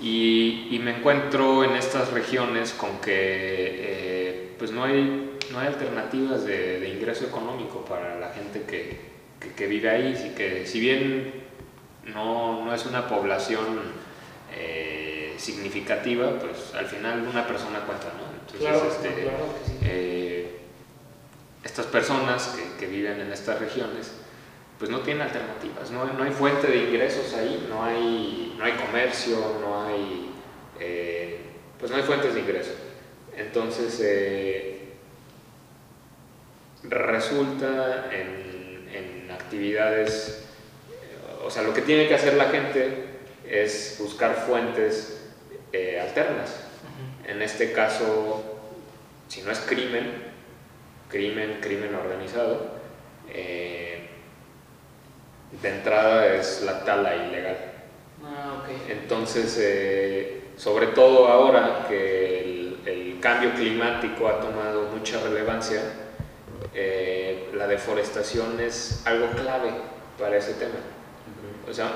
Y, me encuentro en estas regiones con que eh, pues no hay, no hay alternativas de, ingreso económico para la gente que, que, vive ahí, y que si bien no, no es una población eh, significativa, pues al final una persona cuenta, ¿no? Entonces, este, eh, estas personas que, que, viven en estas regiones, pues no tienen alternativas, no, no, hay fuente de ingresos ahí, no hay, no hay comercio, no hay, eh, pues no hay fuentes de ingreso. Entonces, resulta en, en actividades o sea, lo que tiene que hacer la gente es buscar fuentes eh, alternas. En este caso, si no es crimen, crimen, crimen organizado, eh, de entrada es la tala ilegal. Ah, Entonces, eh, sobre todo ahora que el, el, cambio climático ha tomado mucha relevancia, la deforestación es algo clave para ese tema. O sea,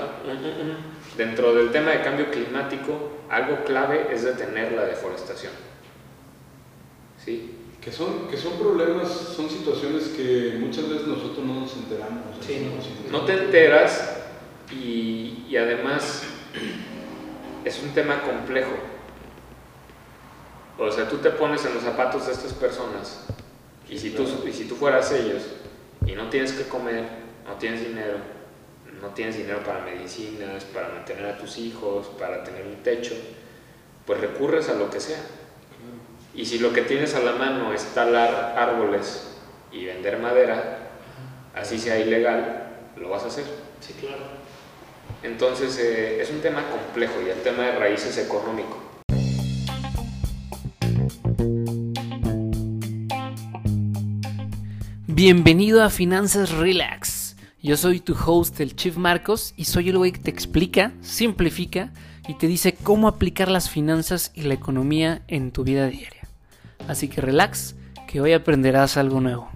dentro del tema de cambio climático, algo clave es detener la deforestación. ¿Sí? Que son, que son problemas, son situaciones que muchas veces nosotros no nos enteramos. no, te enteras y, y además es un tema complejo. O sea, tú te pones en los zapatos de estas personas y si, tú, y si tú fueras ellos y no tienes que comer, no tienes dinero, no tienes dinero para medicinas, para mantener a tus hijos, para tener un techo, pues recurres a lo que sea. Y si lo que tienes a la mano es talar árboles y vender madera, así sea ilegal, lo vas a hacer. Sí, claro. Entonces eh, es un tema complejo y el tema de raíces económico. Bienvenido a Finanzas Relax yo soy tu host, el Chief Marcos, y soy el güey que te explica, simplifica y te dice cómo aplicar las finanzas y la economía en tu vida diaria. Así que relax, que hoy aprenderás algo nuevo.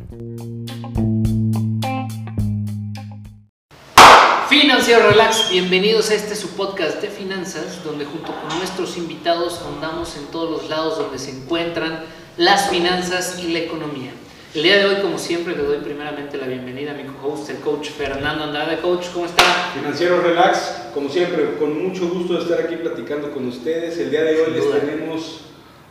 Financiero Relax, bienvenidos a este su podcast de finanzas, donde junto con nuestros invitados ahondamos en todos los lados donde se encuentran las finanzas y la economía. El día de hoy, como siempre, le doy primeramente la bienvenida a mi co-host, el coach Fernando Andrade. Coach, ¿cómo está? Financiero Relax, como siempre, con mucho gusto de estar aquí platicando con ustedes. El día de hoy les tenemos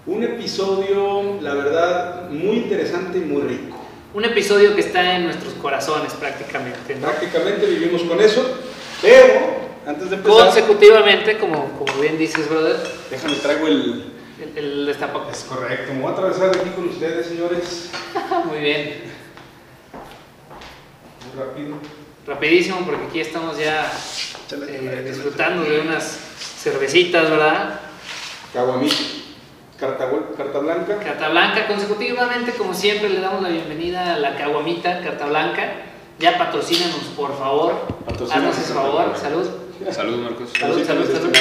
un episodio, la verdad, muy interesante y muy rico. Un episodio que está en nuestros corazones prácticamente. Prácticamente vivimos con eso, pero antes de empezar... Consecutivamente, como, como bien dices, brother. Déjame, traigo el, el, Es correcto. Me voy a atravesar aquí con ustedes, señores. Muy bien. Muy rápido. Rapidísimo, porque aquí estamos ya eh, disfrutando de unas cervecitas, ¿verdad? Caguamí. Carta, carta blanca. Carta blanca. Consecutivamente, como siempre, le damos la bienvenida a la caguamita, carta blanca. Ya patrocínanos, por favor. Haznos ese favor. Salud. Salud, Marcos. Salud, salud, salud.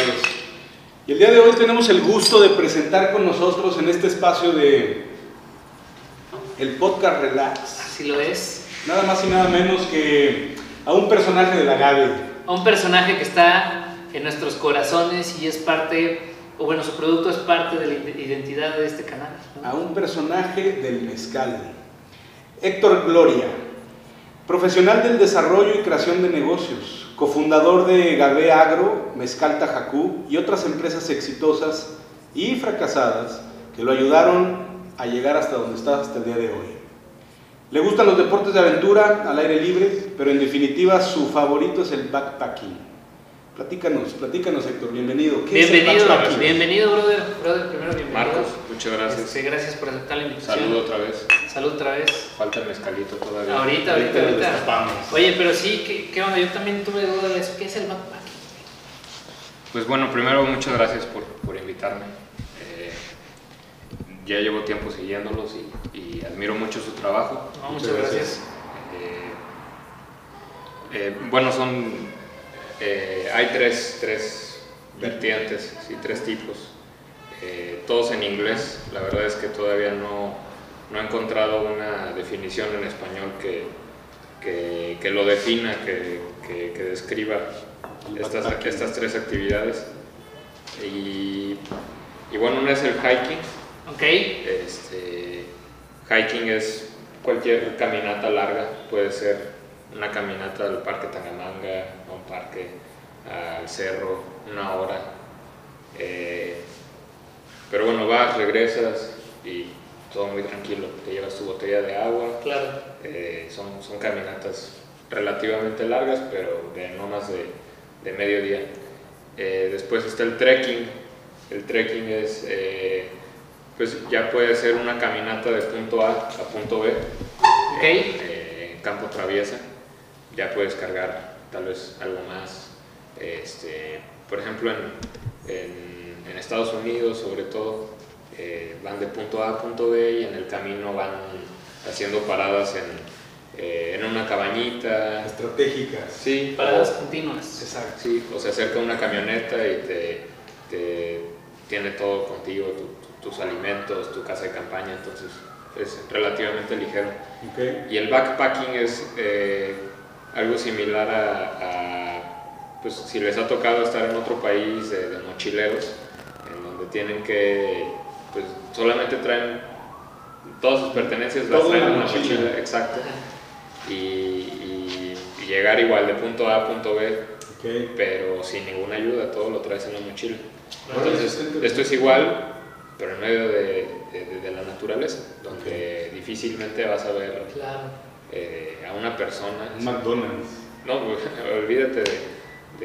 Y el día de hoy tenemos el gusto de presentar con nosotros en este espacio de el podcast Relax. Así lo es. Nada más y nada menos que a un personaje de la Gabe. A un personaje que está en nuestros corazones y es parte, o bueno, su producto es parte de la identidad de este canal. A un personaje del mezcal. Héctor Gloria, profesional del desarrollo y creación de negocios, cofundador de Gabe Agro, Mezcal Tajacú y otras empresas exitosas y fracasadas que lo ayudaron a llegar hasta donde está hasta el día de hoy. Le gustan los deportes de aventura al aire libre, pero en definitiva su favorito es el backpacking. Platícanos, platícanos Héctor, bienvenido. bienvenido, bienvenido, brother. Brother, primero bienvenido. Marcos, muchas gracias. Este, gracias por aceptar la invitación. Salud otra vez. Salud otra vez. Falta el mezcalito todavía. Ahorita, ahorita, ahorita. Oye, pero sí, ¿qué, ¿qué, onda? Yo también tuve duda de eso. ¿Qué es el backpacking? Pues bueno, primero muchas gracias por, por invitarme. Eh, ya llevo tiempo siguiéndolos y, y, admiro mucho su trabajo. muchas, gracias. Eh, eh, bueno, son eh, hay tres, tres vertientes, sí, tres tipos, eh, todos en inglés. La verdad es que todavía no, no he encontrado una definición en español que, que, que lo defina, que, que describa estas, estas tres actividades. Y, y bueno, una es el hiking. Ok. Este, hiking es cualquier caminata larga, puede ser una caminata al parque Tangamanga, parque al cerro, una hora. Eh, pero bueno, vas, regresas y todo muy tranquilo. Te llevas tu botella de agua. Claro. Eh, son, son caminatas relativamente largas, pero de no más de, de medio día. Eh, después está el trekking. El trekking es, eh, pues ya puede ser una caminata de punto A a punto B, Ok. en campo traviesa. Ya puedes cargar tal vez algo más. Este, por ejemplo, en, en- en Estados Unidos, sobre todo, eh, van de punto A a punto B y en el camino van haciendo paradas en, eh, en una cabañita. Estratégicas. Sí, Paradas o- continuas. Exacto. Sí, o se acerca una camioneta y te, te tiene todo contigo, tu- tu- tus alimentos, tu casa de campaña, entonces es relativamente ligero. Ok. Y el backpacking es eh, algo similar a, a, pues si les ha tocado estar en otro país de, de mochileros, en donde tienen que, pues solamente traen todas sus pertenencias, las traen en la la mochila. mochila, exacto, y, y- y llegar igual de punto A a punto B pero sin ninguna ayuda, todo lo traes en la mochila. Entonces, esto es igual, pero en medio de, de- de la naturaleza, donde difícilmente vas a ver Claro. Eh, a una persona. Un McDonald's. No, olvídate de,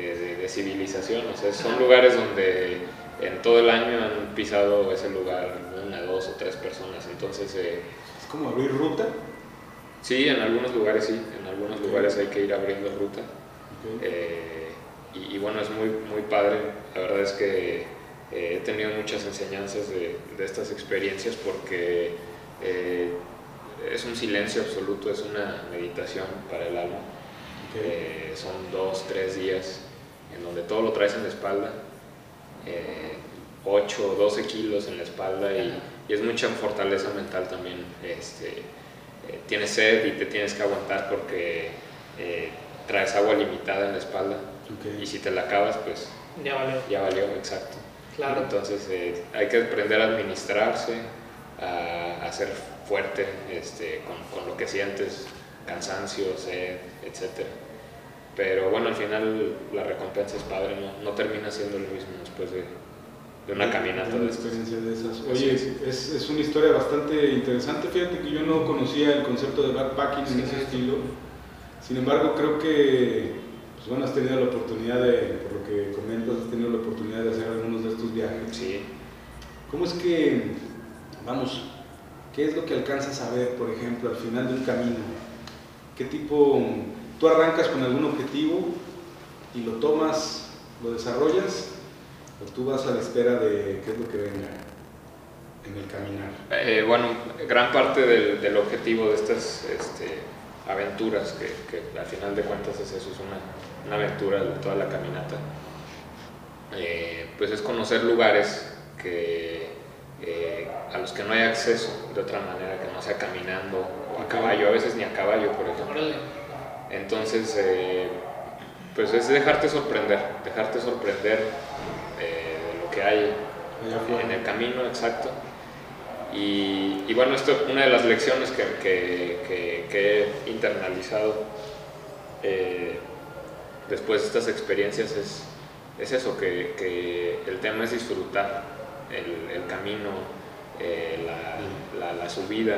de- de- de civilización, o sea, son lugares donde en todo el año han pisado ese lugar una, dos o tres personas, entonces eh, Es como abrir ruta. sí, en algunos lugares sí, en algunos lugares hay que ir abriendo ruta. Eh, y, y bueno, es muy, muy padre. La verdad es que eh, he tenido muchas enseñanzas de, de estas experiencias porque eh, es un silencio absoluto, es una meditación para el alma. Ok. Eh, son dos, tres días en donde todo lo traes en la espalda, eh, 8 o 12 kilos en la espalda y, y es mucha fortaleza mental también. Este, eh, tienes sed y te tienes que aguantar porque eh, traes agua limitada en la espalda Ok. y si te la acabas, pues Ya valió. ya valió, exacto. Claro. Entonces eh, hay que aprender a administrarse, a, a ser fuerte este, con, con lo que sientes, cansancio, sed, etc. Pero bueno, al final la recompensa es padre, no, no termina siendo lo mismo después de, de una caminata Una experiencia de esas. Oye, es. es, es una historia bastante interesante. Fíjate que yo no conocía el concepto de backpacking en ese estilo. Sin embargo, creo que pues, bueno, has tenido la oportunidad de, por lo que comentas, has tenido la oportunidad de hacer algunos de estos viajes. Sí, ¿Cómo es que, vamos, qué es lo que alcanzas a ver, por ejemplo, al final de un camino? ¿Qué tipo, tú arrancas con algún objetivo y lo tomas, lo desarrollas, o tú vas a la espera de qué es lo que venga en el caminar? Eh, bueno, gran parte del, del objetivo de estas este, aventuras, que, que al final de cuentas es eso, es una, una aventura de toda la caminata, eh, pues es conocer lugares que, eh, a los que no hay acceso de otra manera, que no sea caminando o a caballo, a veces ni a caballo, por ejemplo. Entonces, eh, pues es dejarte sorprender, dejarte sorprender eh, de lo que hay en el camino, exacto. Y, y bueno, esto una de las lecciones que, que- que- que he internalizado eh, después de estas experiencias es, es eso, que, que el tema es disfrutar el, el camino, eh, la, la- la subida.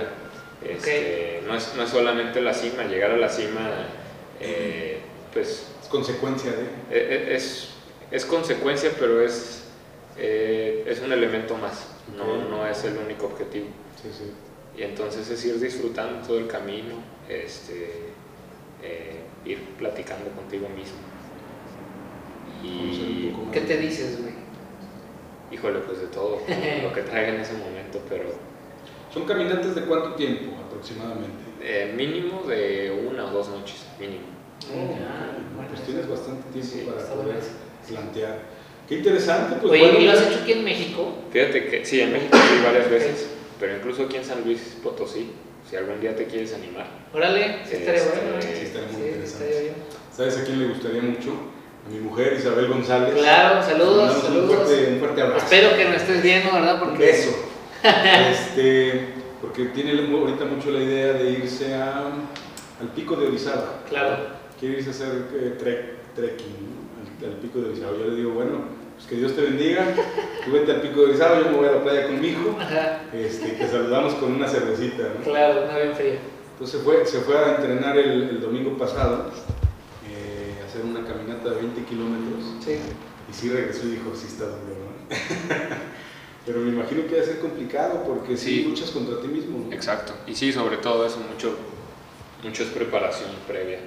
Este, no, es, no es solamente la cima, llegar a la cima, eh, pues Es consecuencia de... eh, eh, es, es consecuencia, pero es, eh, es un elemento más, no, no es el único objetivo. Sí, sí. Y entonces es ir disfrutando todo el camino, este, eh, ir platicando contigo mismo. Y. ¿Qué te dices, güey? Híjole, pues de todo, lo que traiga en ese momento, pero ¿Son caminatas de cuánto tiempo aproximadamente? eh, mínimo de una o dos noches, mínimo. Oh, Ah, bueno, pues tienes bastante tiempo sí, para poder plantear. Qué interesante, pues Oye, bueno, ¿y lo has hecho aquí en México? Fíjate que sí, en México sí varias veces, pero incluso aquí en San Luis Potosí, si algún día te quieres animar. Órale, sí estaría Este, bueno. sí ¿eh? estaría muy Sí, interesante. estaría bien. ¿Sabes a quién le gustaría mucho? A mi mujer Isabel González. Claro, saludos, Un fuerte, un fuerte espero que no estés viendo, ¿verdad? Porque beso. este, porque tiene ahorita mucho la idea de irse a, al pico de Orizaba. Claro. Quiere irse a hacer eh, trek- trekking ¿no? al, al pico de Orizaba. Yo le digo, bueno, pues que Dios te bendiga. Tú vete al pico de Orizaba, yo me voy a la playa con mi hijo. Ajá, Este, te saludamos con una cervecita. ¿no? claro, una bien fría. Entonces fue, se fue a entrenar el, el domingo pasado, caminata de 20 kilómetros. Sí. Y sí regresó y dijo, sí está duro, ¿no? Pero me imagino que va a ser complicado porque sí, Sí. luchas contra ti mismo. ¿no? Exacto. Y sí, sobre todo eso, mucho, mucho es preparación previa.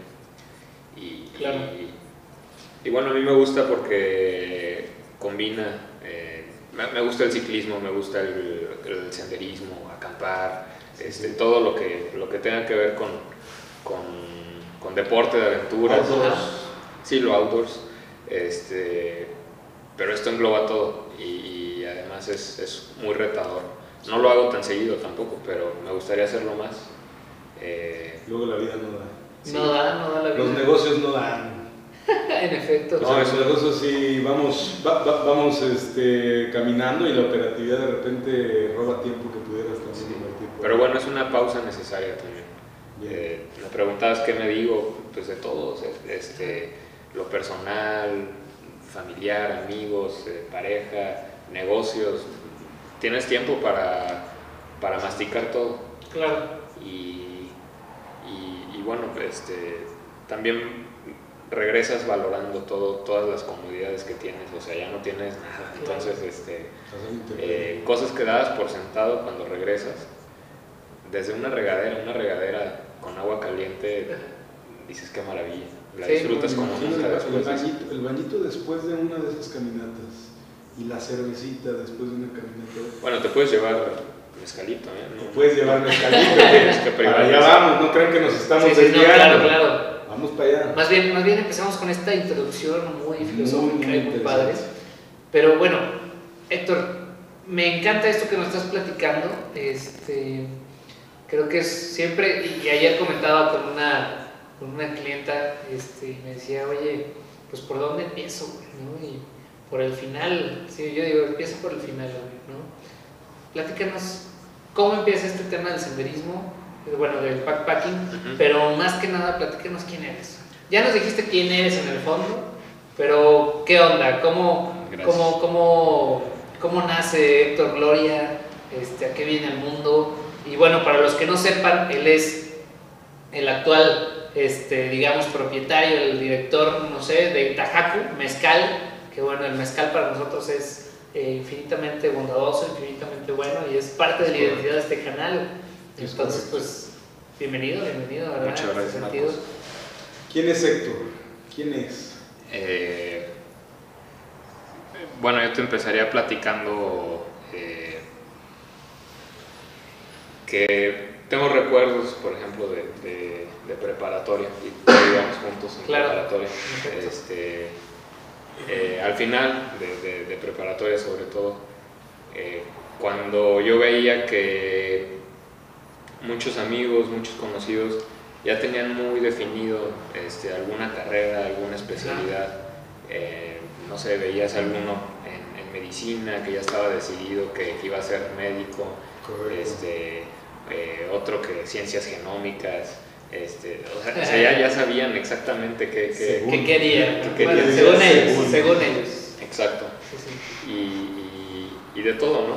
Y, Claro. y, y bueno, a mí me gusta porque combina, eh, me, me gusta el ciclismo, me gusta el, el senderismo, acampar, este, todo lo que, lo que tenga que ver con, con, con deporte de aventuras. Outdoors. Sí, lo outdoors. Este, pero esto engloba todo y, y además es, es muy retador. No lo hago tan seguido tampoco, pero me gustaría hacerlo más. Eh, Luego la vida no da. Sí. No da, no da la vida. Los negocios no dan. en efecto. O sea, No, los eso- negocios sí, vamos, va- va- vamos este, caminando y la operatividad de repente roba tiempo que pudieras también Sí. pero bueno, es una pausa necesaria también. Eh, me preguntabas qué me digo, pues de todos, este, lo personal, familiar, amigos, eh, pareja, negocios. Tienes tiempo para, para masticar todo. Claro. y, y- y bueno, este, también regresas valorando todo, todas las comodidades que tienes, o sea, ya no tienes nada. Entonces, este, eh, cosas que dabas por sentado cuando regresas, desde una regadera, una regadera con agua caliente, dices qué maravilla, la Sí, disfrutas como nunca el, bañito, el bañito después de una de esas caminatas y la cervecita después de una caminata. Bueno, te puedes llevar mezcalito, ¿eh? No- Puedes llevar mezcalito. Tienes que Para privar allá vamos, no crean que nos estamos Sí, sí, no, desviando. claro, claro. Vamos para allá. Más bien, más bien empezamos con esta introducción muy filosófica muy y muy interesante. padre. Pero bueno, Héctor, me encanta esto que nos estás platicando. Este, creo que es siempre, y, y ayer comentaba con una, con una clienta, este, y me decía, oye, pues por dónde empiezo, güey?", ¿no? Y por el final, sí, yo digo, empieza por el final, güey, ¿no? Platícanos cómo empieza este tema del senderismo, bueno, del backpacking, Ujú. pero más que nada, platícanos quién eres. Ya nos dijiste quién eres en el fondo, pero ¿qué onda? ¿Cómo, cómo, cómo, cómo nace Héctor Gloria? Este, ¿A qué viene el mundo? Y bueno, para los que no sepan, él es el actual, este, digamos, propietario, el director, no sé, de Tajacu, Mezcal, que bueno, el mezcal para nosotros es eh, infinitamente bondadoso, infinitamente bueno y es parte de la correcto. identidad de este canal. Es Entonces, correcto. pues, bienvenido, bienvenido, ¿verdad? Muchas gracias, sentido. Marcos. ¿Quién es Héctor? ¿Quién es? Eh, bueno, yo te empezaría platicando eh, que tengo recuerdos, por ejemplo, de, de- de preparatoria, y íbamos juntos en Claro. preparatoria. Este, eh, al final de, de- de preparatoria, sobre todo, eh, cuando yo veía que muchos amigos, muchos conocidos ya tenían muy definido este, alguna carrera, alguna especialidad. Eh, no sé, veías alguno en, en medicina que ya estaba decidido que, que iba a ser médico, este, eh, otro que ciencias genómicas. Este, o sea, o sea, ya, ya sabían exactamente qué, qué- Según- ¿Qué querían? ¿Qué Bueno, querían? según ellos, Según. según ellos. Exacto. Sí, sí. y, y- y de todo, ¿no?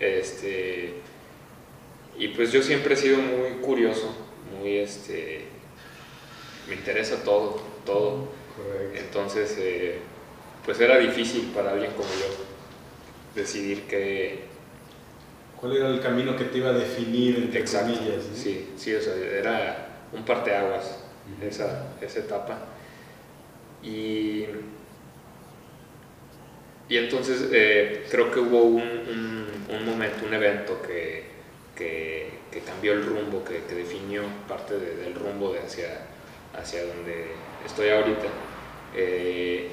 Este, y pues yo siempre he sido muy curioso, muy, este, me interesa todo, todo. Correcto. Entonces, eh, pues era difícil para alguien como yo decidir qué, ¿Cuál era el camino que te iba a definir, entre exacto. comillas? ¿no? Sí, sí, o sea, era un parteaguas Ujú. esa, esa etapa. Y, y entonces eh, creo que hubo un, un- un momento, un evento que, que- que cambió el rumbo, que, que definió parte de- del rumbo de hacia, hacia donde estoy ahorita. Eh,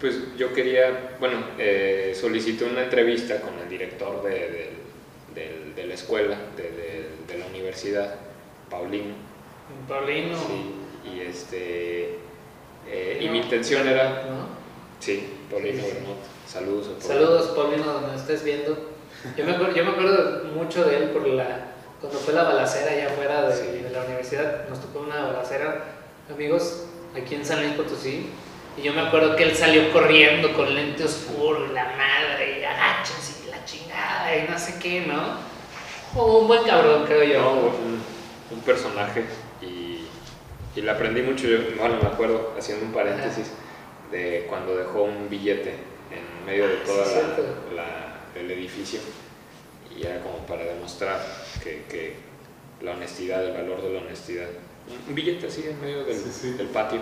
pues yo quería, bueno, eh, solicité una entrevista con el director de, del- del- de la escuela, de, de- de la universidad, Paulino. Paulino. Sí, y este. eh, y mi intención era. ¿no? Sí, Paulino. Bermot. Saludos a Paulino. Saludos, Paulino, donde estés viendo. Yo me, acuerdo, yo me acuerdo mucho de él por la, cuando fue la balacera allá afuera de, Sí. de la universidad. Nos tocó una balacera, amigos, aquí en San Luis Potosí. Y yo me acuerdo que él salió corriendo con lente oscuro y la madre, y agachas y la chingada y no sé qué, ¿no? Oh, un buen cabrón, creo yo. No, un, un personaje y, y le aprendí mucho, yo, bueno, me acuerdo, haciendo un paréntesis, de cuando dejó un billete en medio de Ah, todo sí, cierto. el edificio y era como para demostrar que, que la honestidad, el valor de la honestidad. Un- billete así en medio del, Sí, sí. del patio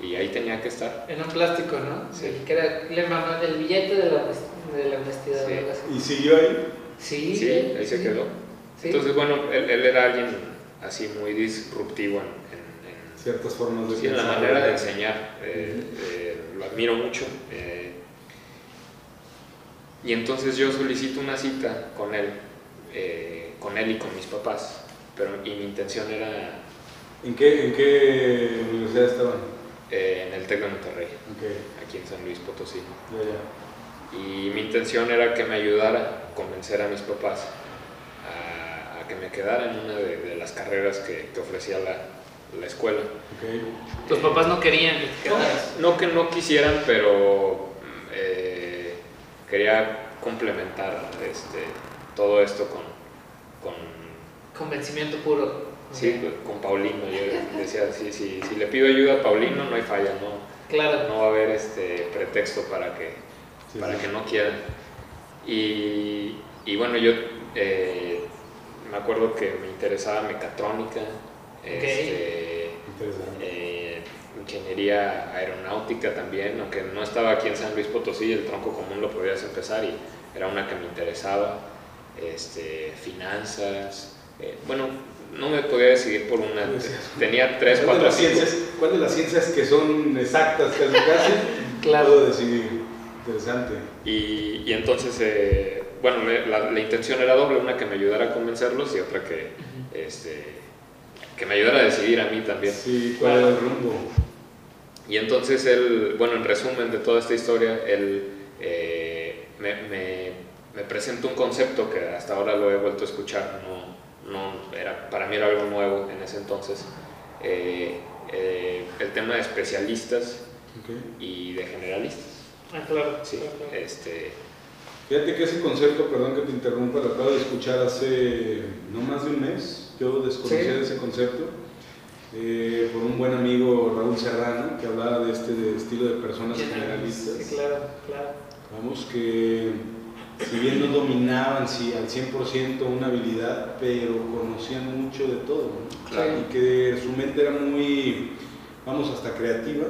y ahí tenía que estar. En un plástico, ¿no? Sí. Que era, le el billete de la, honest- de la honestidad. Sí. ¿Y siguió ahí? Sí, Sí, ahí se sí. quedó. Sí. Entonces, bueno, él, él era alguien así muy disruptivo en- en- en Ciertas formas de Sí, en la manera de enseñar, eh, eh, lo admiro mucho. eh, y entonces yo solicito una cita con él, eh, con él y con mis papás, pero y mi intención era ¿En qué, ¿En qué universidad estaban? eh, en el TEC de Monterrey, Ok, aquí en San Luis Potosí. ya, ya. Y mi intención era que me ayudara a convencer a mis papás a, a que me quedara en una de, de las carreras que, que ofrecía la, la escuela. Tus papás no querían que te quedaras. No que no quisieran, pero mm, eh, quería complementar este, todo esto con, con, Convencimiento puro. sí, con Paulino. Yo decía, si, si, si le pido ayuda a Paulino, no hay falla, no, Claro. no va a haber este pretexto para que, Sí, para sí. que no quieran. Y, y bueno, yo eh, me acuerdo que me interesaba mecatrónica, este, eh, ingeniería aeronáutica también, aunque no estaba aquí en San Luis Potosí, el tronco común lo podías empezar y era una que me interesaba, este, finanzas, eh, bueno, no me podía decidir por una, tenía tres, ¿Cuál de cuatro, las cinco. ciencias, ¿Cuál de las ciencias que son exactas casi casi? Claro. Puedo decidir. Interesante. Y, y entonces, eh, bueno, la, la intención era doble, una que me ayudara a convencerlos y otra que, este, que me ayudara a decidir a mí también. Sí, ¿cuál era el rumbo? Y entonces él, bueno, en resumen de toda esta historia, él eh, me, me, me presenta un concepto que hasta ahora lo he vuelto a escuchar, no, no era, para mí era algo nuevo en ese entonces, eh, el tema de especialistas y de generalistas. Ah, claro. Sí, claro, claro. este, Fíjate que ese concepto, perdón que te interrumpa, lo acabo de escuchar hace no más de un mes. Yo desconocía Sí. ese concepto eh, por un buen amigo Raúl Serrano que hablaba de este de estilo de personas generalistas. Sí, claro, claro. Vamos que si bien no dominaban sí, al 100% una habilidad, pero conocían mucho de todo. ¿no? Claro. Y que su mente era muy, vamos, hasta creativa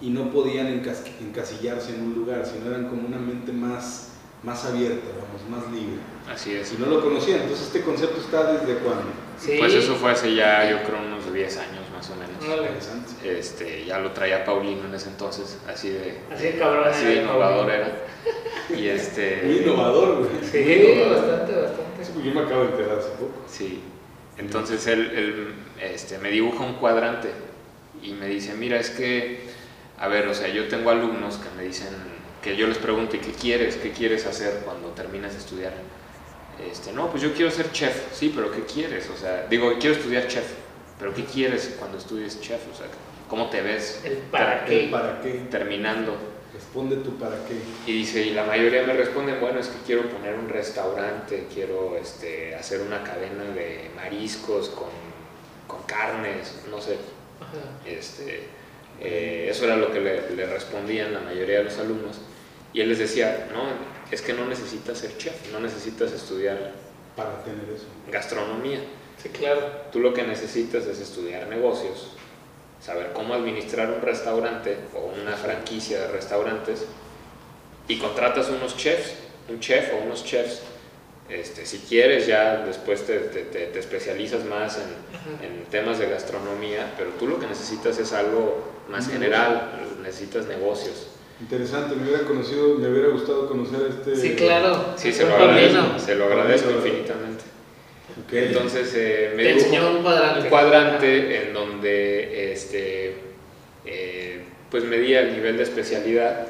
y no podían encas- encasillarse en un lugar, sino eran como una mente más, más abierta, vamos, más libre. así es. Si no lo conocían, entonces este concepto está desde cuándo? Sí. Pues eso fue hace ya, yo creo, unos 10 años más o menos. Interesante. Este, ya lo traía Paulino en ese entonces, así de, Así de cabrón. así de innovador Paulino. era. Y este, Muy innovador, güey. Sí, Muy innovador. bastante, bastante. Yo me acabo de enterar hace poco. Sí. Entonces él, él, este, me dibuja un cuadrante y me dice, mira, es que, a ver, o sea, yo tengo alumnos que me dicen, que yo les pregunto, ¿y qué quieres? ¿Qué quieres hacer cuando terminas de estudiar? Este, no, pues yo quiero ser chef, sí, pero ¿qué quieres? O sea, digo, quiero estudiar chef, pero ¿qué quieres cuando estudies chef? O sea, ¿cómo te ves El para ¿El qué. para qué? terminando? Responde tu para qué. Y dice, y la mayoría me responden, bueno, es que quiero poner un restaurante, quiero este, hacer una cadena de mariscos con, con carnes, no sé. Ajá. Este, eh, eso era lo que le, le respondían la mayoría de los alumnos. Y él les decía, no, es que no necesitas ser chef, no necesitas estudiar Para tener eso. gastronomía. Sí, claro. Tú lo que necesitas es estudiar negocios, saber cómo administrar un restaurante o una franquicia de restaurantes y contratas unos chefs, un chef o unos chefs. Este, si quieres ya después te, te- te- te especializas más en, temas de gastronomía, pero tú lo que necesitas es algo más general, necesitas negocios. Interesante, me hubiera conocido, me hubiera gustado conocer este. Sí, claro. Sí, se lo agradezco, se lo agradezco Paulino. infinitamente. Entonces eh, me enseñó un cuadrante. un cuadrante en donde este, eh, pues medía el nivel de especialidad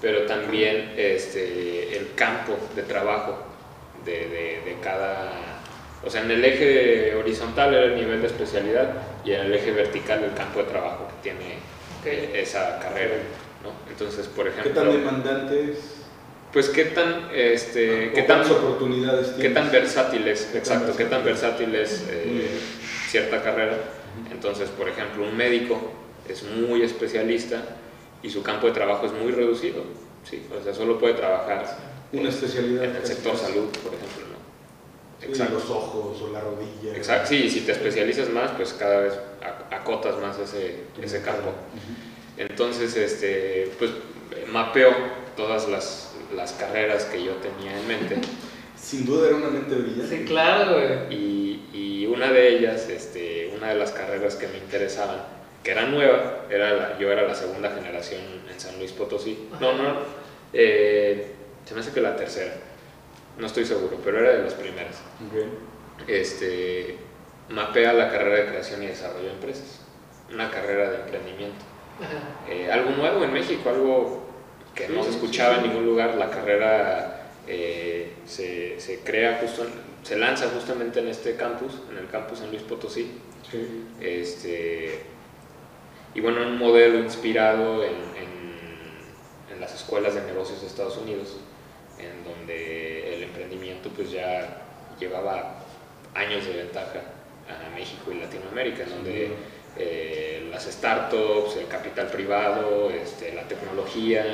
pero también este, el campo de trabajo de, de, de cada... O sea, en el eje horizontal era el nivel de especialidad y en el eje vertical el campo de trabajo que tiene Ok. esa carrera, ¿no? Entonces, por ¿Qué ejemplo... tan demandante es? Pues qué tan, este, ¿O qué tan, oportunidades qué tienes? tan versátil es, ¿Qué tan exacto, qué tan versátil? es eh, cierta carrera. Entonces, por ejemplo, un médico es muy especialista y su campo de trabajo es muy reducido, ¿sí? O sea, solo puede trabajar Una especialidad. en el sector casi. salud, por ejemplo, ¿no? Sí, Exacto. los ojos o la rodilla. Exacto, sí, y si te especializas más, pues cada vez ac- acotas más ese, ese campo. Ujú. Entonces, este, pues mapeo todas las, las carreras que yo tenía en mente Sin duda era una mente brillante. Sí, claro, güey. y, y una de ellas, este, una de las carreras que me interesaban, que era nueva, era la- yo era la segunda generación en San Luis Potosí. No, no, eh, se me hace que la tercera, no estoy seguro, pero era de las primeras. Este, mapea la carrera de creación y desarrollo de empresas, una carrera de emprendimiento. Eh, algo nuevo en México, algo que Sí, no se escuchaba sí, en ningún lugar. La carrera eh, se, se crea justo, en- se lanza justamente en este campus, en el campus San Luis Potosí. Sí. Este, y bueno, un modelo inspirado en, en- en las escuelas de negocios de Estados Unidos, en donde el emprendimiento pues ya llevaba años de ventaja a México y Latinoamérica, en donde eh, las startups, el capital privado, este, la tecnología,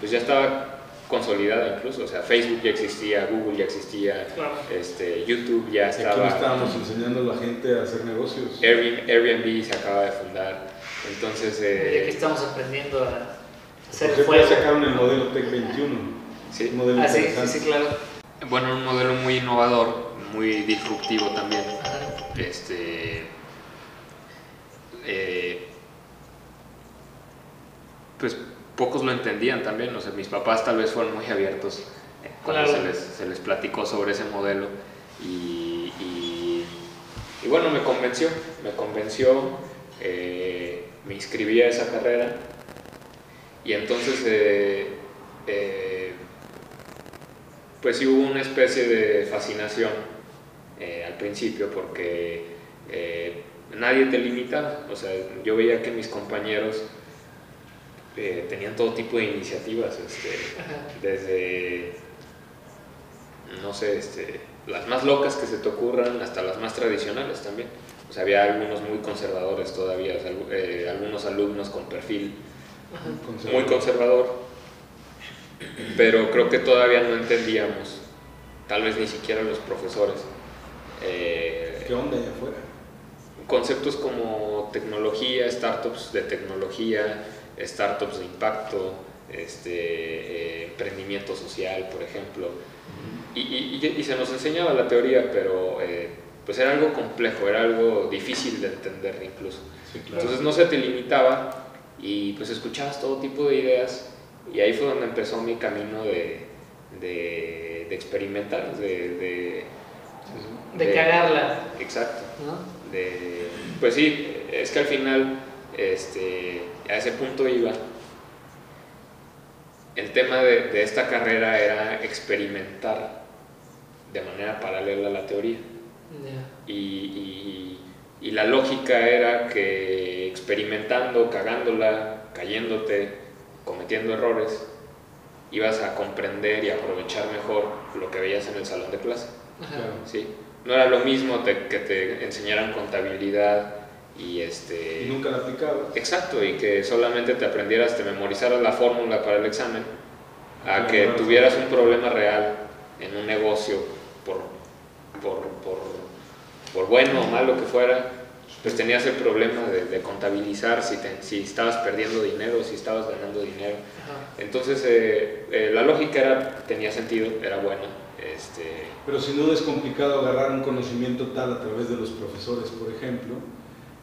pues ya estaba consolidada incluso, o sea, Facebook ya existía, Google ya existía, Claro. este, YouTube ya Y Aquí estaba... no estábamos enseñando a la gente a hacer negocios. Airbnb, Airbnb se acaba de fundar. Entonces, eh, estamos aprendiendo a hacer fuego. ya sacaron el modelo Tech 21. Sí. Un modelo Ah, sí, sí, claro. bueno, un modelo muy innovador, muy disruptivo también. Ajá. Este, eh, pues pocos lo entendían también. O sea, mis papás tal vez fueron muy abiertos cuando Claro. se, les, se les platicó sobre ese modelo. Y, y- y bueno, me convenció, me convenció, eh, me inscribí a esa carrera y entonces eh, eh, pues sí hubo una especie de fascinación eh, al principio porque eh, nadie te limitaba, o sea, yo veía que mis compañeros eh, tenían todo tipo de iniciativas, este, desde, no sé, este, las más locas que se te ocurran hasta las más tradicionales también. O sea, había algunos muy conservadores todavía, o sea, algu- eh, algunos alumnos con perfil muy conservador, pero creo que todavía no entendíamos, tal vez ni siquiera los profesores, eh, ¿Qué onda allá afuera? conceptos como tecnología, startups de tecnología, startups de impacto, este, eh, emprendimiento social, por ejemplo. Y, y- y- se nos enseñaba la teoría, pero eh, pues era algo complejo, era algo difícil de entender incluso. Sí, claro. Entonces no se te limitaba y pues escuchabas todo tipo de ideas y ahí fue donde empezó mi camino de, de, de experimentar, de, de- De cagarla, Exacto. ¿no? De, pues sí, es que al final este, a ese punto iba. El tema de, de esta carrera era experimentar de manera paralela a la teoría. Y, y- y la lógica era que experimentando, cagándola, cayéndote, cometiendo errores, ibas a comprender y aprovechar mejor lo que veías en el salón de clase. Ajá. ¿sí? No era lo mismo te- que te enseñaran contabilidad y este... Y nunca la aplicabas. Exacto, y que solamente te aprendieras, te memorizaras la fórmula para el examen, a que Claro. tuvieras un problema real en un negocio, por, por, por, por bueno o malo que fuera, pues tenías el problema de, de contabilizar si, te- si estabas perdiendo dinero, si estabas ganando dinero. Ajá. Entonces eh, eh, la lógica era, tenía sentido, era buena. Este, Pero sin duda es complicado agarrar un conocimiento tal a través de los profesores, por ejemplo,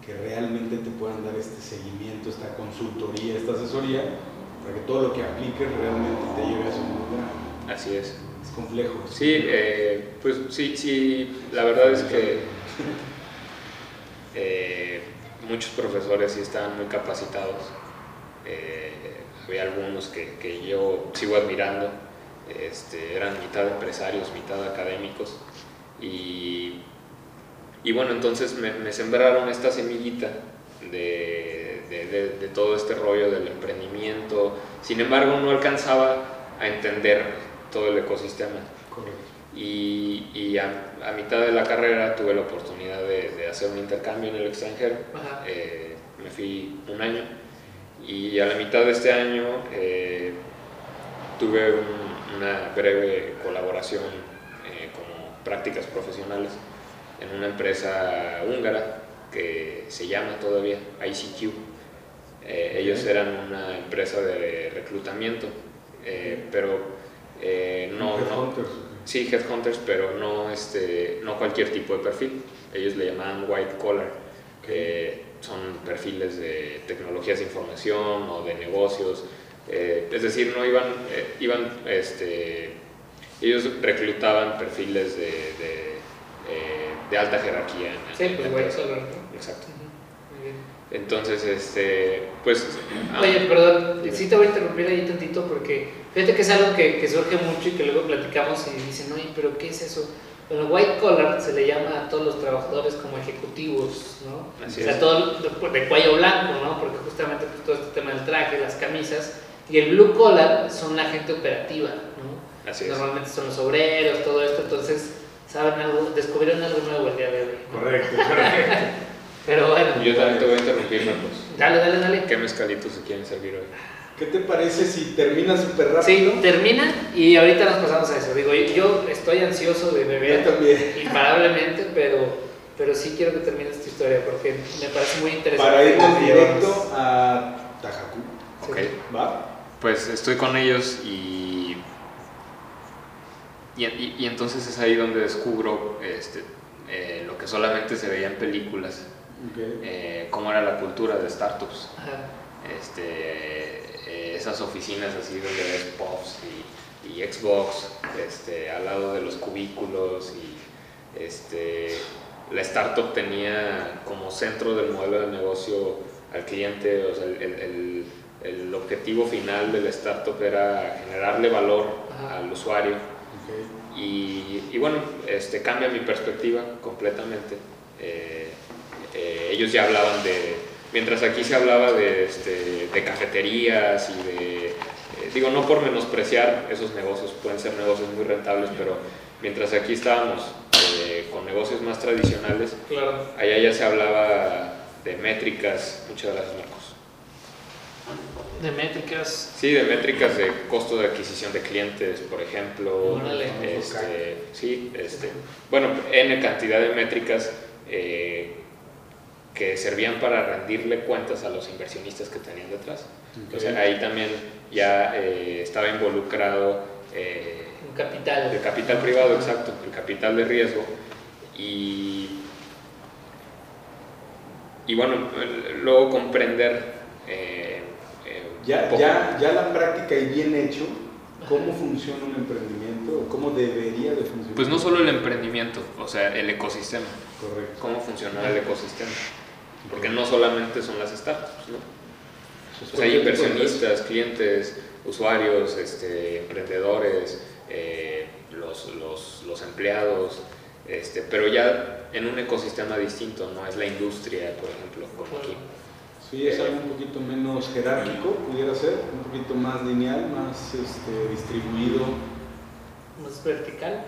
que realmente te puedan dar este seguimiento, esta consultoría, esta asesoría, para que todo lo que apliques realmente te lleve a su lugar. así es. Es complejo. es Sí, complejo. eh, pues sí, sí, la verdad es que eh, muchos profesores sí estaban muy capacitados. Eh, había algunos que, que yo sigo admirando, este, eran mitad empresarios, mitad académicos, y, y bueno, entonces me, me sembraron esta semillita de, de, de, de todo este rollo del emprendimiento, sin embargo no alcanzaba a entender todo el ecosistema. Correcto. Y, y a, a, mitad de la carrera tuve la oportunidad de, de, hacer un intercambio en el extranjero. Eh, me fui un año. Y a la mitad de este año eh, tuve un, una breve colaboración eh, como prácticas profesionales en una empresa húngara que se llama todavía ICQ. Eh, ellos eran una empresa de reclutamiento, pero no, no Sí, headhunters, pero no, este, no cualquier tipo de perfil. Ellos le llamaban white collar, que son perfiles de tecnologías de información o de negocios. Eh, es decir, no iban, eh, iban este, ellos reclutaban perfiles de, de, eh, de alta jerarquía. En, sí, pues white collar. Exacto. Entonces, este, pues... Oye, perdón, sí te voy a interrumpir ahí tantito porque fíjate que es algo que, que surge mucho y que luego platicamos y dicen, oye, pero ¿qué es eso? Bueno, white collar se le llama a todos los trabajadores como ejecutivos, ¿no? Así o sea, es. todo de, de cuello blanco, ¿no? Porque justamente pues, todo este tema del traje, las camisas. Y el blue collar son la gente operativa, ¿no? Así es. Normalmente son los obreros, todo esto, entonces saben algo, descubrieron algo nuevo el día de hoy. Correcto, correcto. Pero bueno. Yo también te voy a interrumpir, Marcos. Dale, dale, dale. ¿Qué mezcalitos se quieren servir hoy? ¿Qué te parece si termina súper rápido? Sí, termina y ahorita nos pasamos a eso. Digo, yo estoy ansioso de beber Yo también. imparablemente, pero, pero sí quiero que termines tu historia porque me parece muy interesante. Para irnos directo a Tajacú. Sí. Ok. ¿Va? Pues estoy con ellos y, y, y- y entonces es ahí donde descubro este, eh, lo que solamente se veía en películas, Eh, cómo era la cultura de startups. Ajá. Este, eh, esas oficinas así donde ves Pops y, y Xbox este, al lado de los cubículos y este, la startup tenía como centro del modelo de negocio al cliente, o sea, el, el- el- el objetivo final de la startup era generarle valor Ajá. al usuario y, y bueno, este, cambia mi perspectiva completamente. Eh, eh, ellos ya hablaban de, mientras aquí se hablaba de, este, de cafeterías y de, eh, digo, no por menospreciar esos negocios, pueden ser negocios muy rentables, pero mientras aquí estábamos eh, con negocios más tradicionales, Claro. allá ya se hablaba de métricas, muchas gracias Marcos. De métricas. Sí, de métricas de costo de adquisición de clientes, por ejemplo. Órale. Este, sí, este, bueno, N cantidad de métricas eh, que servían para rendirle cuentas a los inversionistas que tenían detrás. Ok. O sea, ahí también ya eh, estaba involucrado eh, Un capital. el capital privado, exacto, el capital de riesgo. Y, y bueno, luego comprender eh, eh, Ya, ya, ya la práctica y bien hecho, ¿cómo funciona un emprendimiento? o ¿Cómo debería de funcionar? Pues no solo el emprendimiento, o sea, el ecosistema, Correcto. cómo funciona el ecosistema. Porque no solamente son las startups, ¿no? Pues O sea, hay inversionistas, clientes, usuarios, este, emprendedores, eh, los, los, los empleados, este, pero ya en un ecosistema distinto, no es la industria, por ejemplo, como aquí. Sí, es algo un poquito menos jerárquico, pudiera ser, un poquito más lineal, más este, distribuido. Más vertical.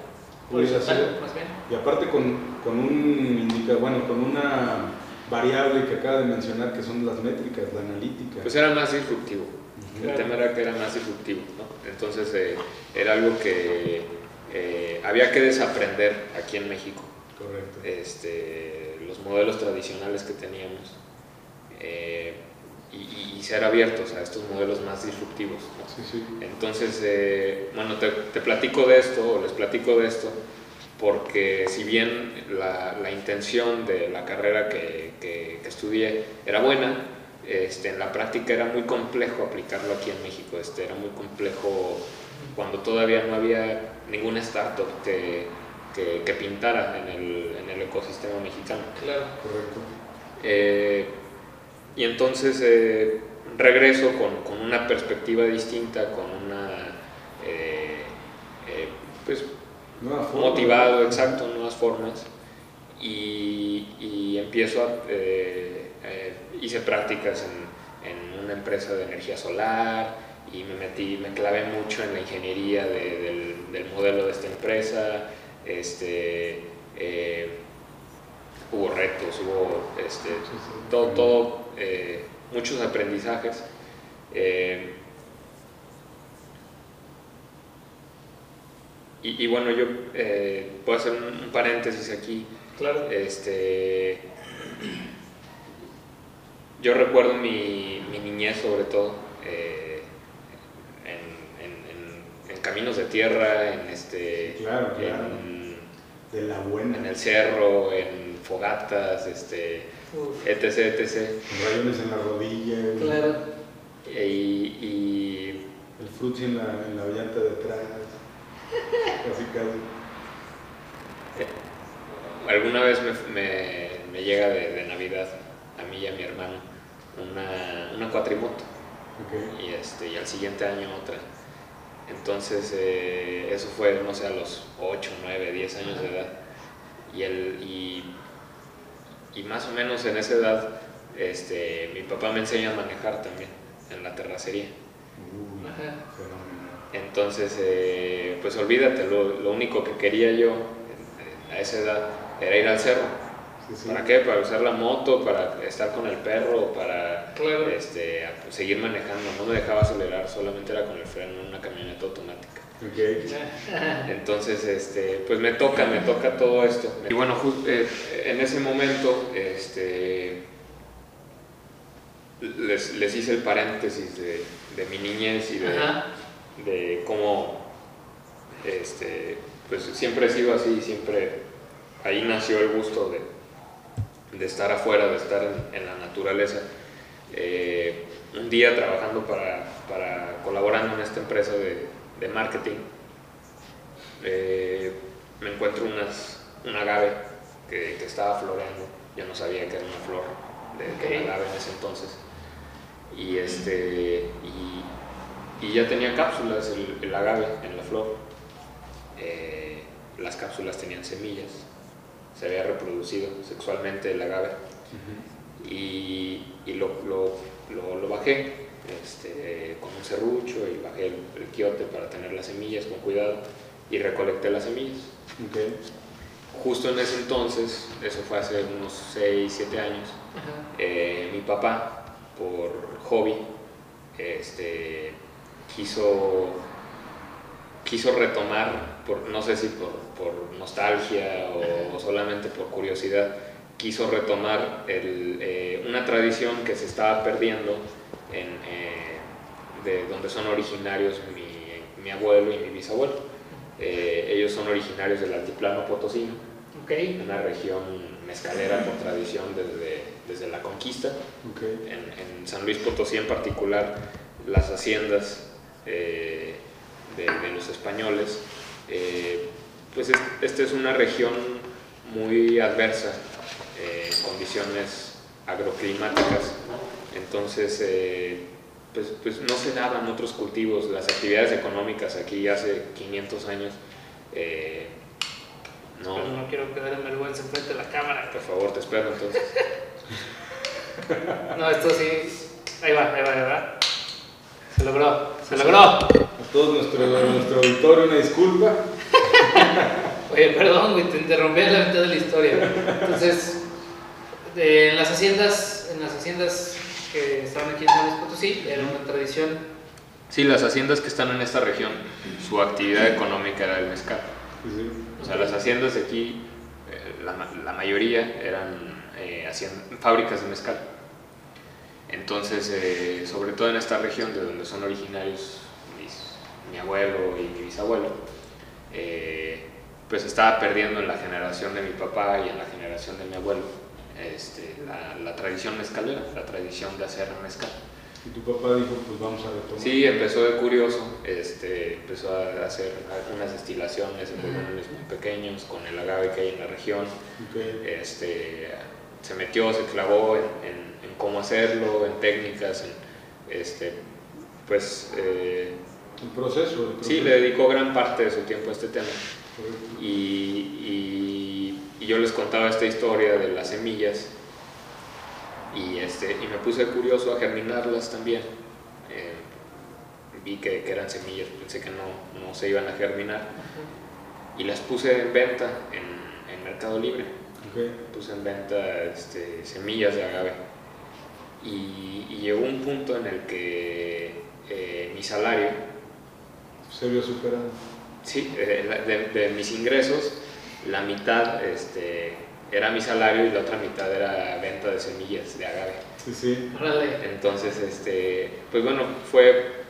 Pudiera Horizontal, ser. más bien. Y aparte con, con un indica, bueno, con una variable que acaba de mencionar que son las métricas, la analítica. Pues era más disruptivo. El tema era que era más disruptivo, ¿no? Entonces eh, era algo que eh, había que desaprender aquí en México. Correcto. este, los modelos tradicionales que teníamos eh, y, y- y ser abiertos a estos modelos más disruptivos. ¿no? Sí, sí. Entonces, eh, bueno, te, te platico de esto, o les platico de esto, porque si bien la, la intención de la carrera que, que- que estudié era buena, este, en la práctica era muy complejo aplicarlo aquí en México, este, era muy complejo cuando todavía no había ninguna startup que, que, que pintara en el, en el ecosistema mexicano. Claro. Correcto. Eh, y entonces, eh, regreso con, con, una perspectiva distinta, con una, eh, eh, pues, motivado, exacto, nuevas formas, y, y empiezo a, hice prácticas en, en, una empresa de energía solar, y me metí, me clavé mucho en la ingeniería del, del, modelo de esta empresa, este, hubo retos, hubo este, todo, todo eh, muchos aprendizajes. Eh, y, bueno, yo eh, puedo hacer un, paréntesis aquí. Claro. Este, yo recuerdo mi, mi niñez sobre todo en, en, caminos de tierra, en este, claro, claro. de la buena. en el cerro, en fogatas, este, etc, etc. Rayones en la rodilla. Claro. Y, el frutzi en la, en la llanta de atrás. casi casi. Eh, alguna vez me, me, llega de, Navidad a mí y a mi hermano una, una cuatrimoto. Y, este, y al siguiente año otra. Entonces, eh, eso fue, no sé, a los 8, 9, 10 años de edad. Y, el, y y más o menos en esa edad este, mi papá me enseña a manejar también en la terracería. Entonces, eh, pues olvídate, lo, único que quería yo a esa edad era ir al cerro. ¿Para qué? Para usar la moto, para estar con el perro, para este, seguir manejando. No me dejaba acelerar, solamente era con el freno en una camioneta automática. Entonces, este, pues me toca, me toca todo esto. Y bueno, eh, en ese momento, este, les, les hice el paréntesis de, de mi niñez y de, de, cómo, este, pues siempre he sido así, siempre ahí nació el gusto de, de estar afuera, de estar en, la naturaleza. Eh, un día trabajando para, para, colaborando en esta empresa de, de marketing, eh, me encuentro unas, un agave que, que, estaba floreando. Yo no sabía que era una flor de, agave en ese entonces. Y, este, y, y ya tenía cápsulas el, el, agave en la flor. Eh, las cápsulas tenían semillas. Se había reproducido sexualmente el agave. Y, y lo, lo, lo, bajé este, con un serrucho y bajé el, el, quiote para tener las semillas con cuidado y recolecté las semillas. Justo en ese entonces, eso fue hace unos 6, 7 años, eh, mi papá, por hobby, este, quiso, quiso retomar, por, no sé si por, por nostalgia o, solamente por curiosidad, quiso retomar el, eh, una tradición que se estaba perdiendo en, eh, de donde son originarios mi, mi, abuelo y mi bisabuelo. Eh, ellos son originarios del altiplano potosino, una región mezcalera por tradición desde, desde la conquista. En, San Luis Potosí en particular, las haciendas de, de, los españoles, pues esta es una región muy adversa en condiciones agroclimáticas. Entonces, eh, pues, pues no se daban otros cultivos, las actividades económicas aquí hace 500 años. Eh, no, no quiero quedar en vergüenza frente de la cámara. Por favor, te espero entonces. no, esto sí. Ahí va, ahí va, ahí va. Se logró, se logró. A todos nuestro, nuestro auditorio, una disculpa. Oye, perdón, güey, te interrumpí en la mitad de la historia. Entonces, en las haciendas, en las haciendas que estaban aquí en San Luis Potosí, era una tradición. Sí, las haciendas que están en esta región, su actividad económica era el mezcal. O sea, las haciendas de aquí, eh, la, la mayoría eran eh, fábricas de mezcal. Entonces, eh, sobre todo en esta región de donde son originarios mi abuelo y mi bisabuelo, eh, pues estaba perdiendo en la generación de mi papá y en la generación de mi abuelo este, la, tradición mezcalera, la tradición de hacer mezcal. Y tu papá dijo, pues vamos a retomar. Sí, empezó de curioso, este, empezó a hacer algunas destilaciones en volúmenes muy pequeños con el agave que hay en la región. Este, se metió, se clavó en, en, cómo hacerlo, en técnicas, este, pues eh, El proceso. el sí, proceso. le dedicó gran parte de su tiempo a este tema. Correcto. Y, y- y yo les contaba esta historia de las semillas y, este, y me puse curioso a germinarlas también. Eh, vi que, que eran semillas, pensé que no, no se iban a germinar y las puse en venta en, en Mercado Libre. Ok. Puse en venta este, semillas de agave y, y llegó un punto en el que eh, mi salario Se vio superado. Sí, eh, de mis ingresos, la mitad este, era mi salario y la otra mitad era venta de semillas de agave. Sí, sí. Órale. Entonces, este, pues bueno, fue,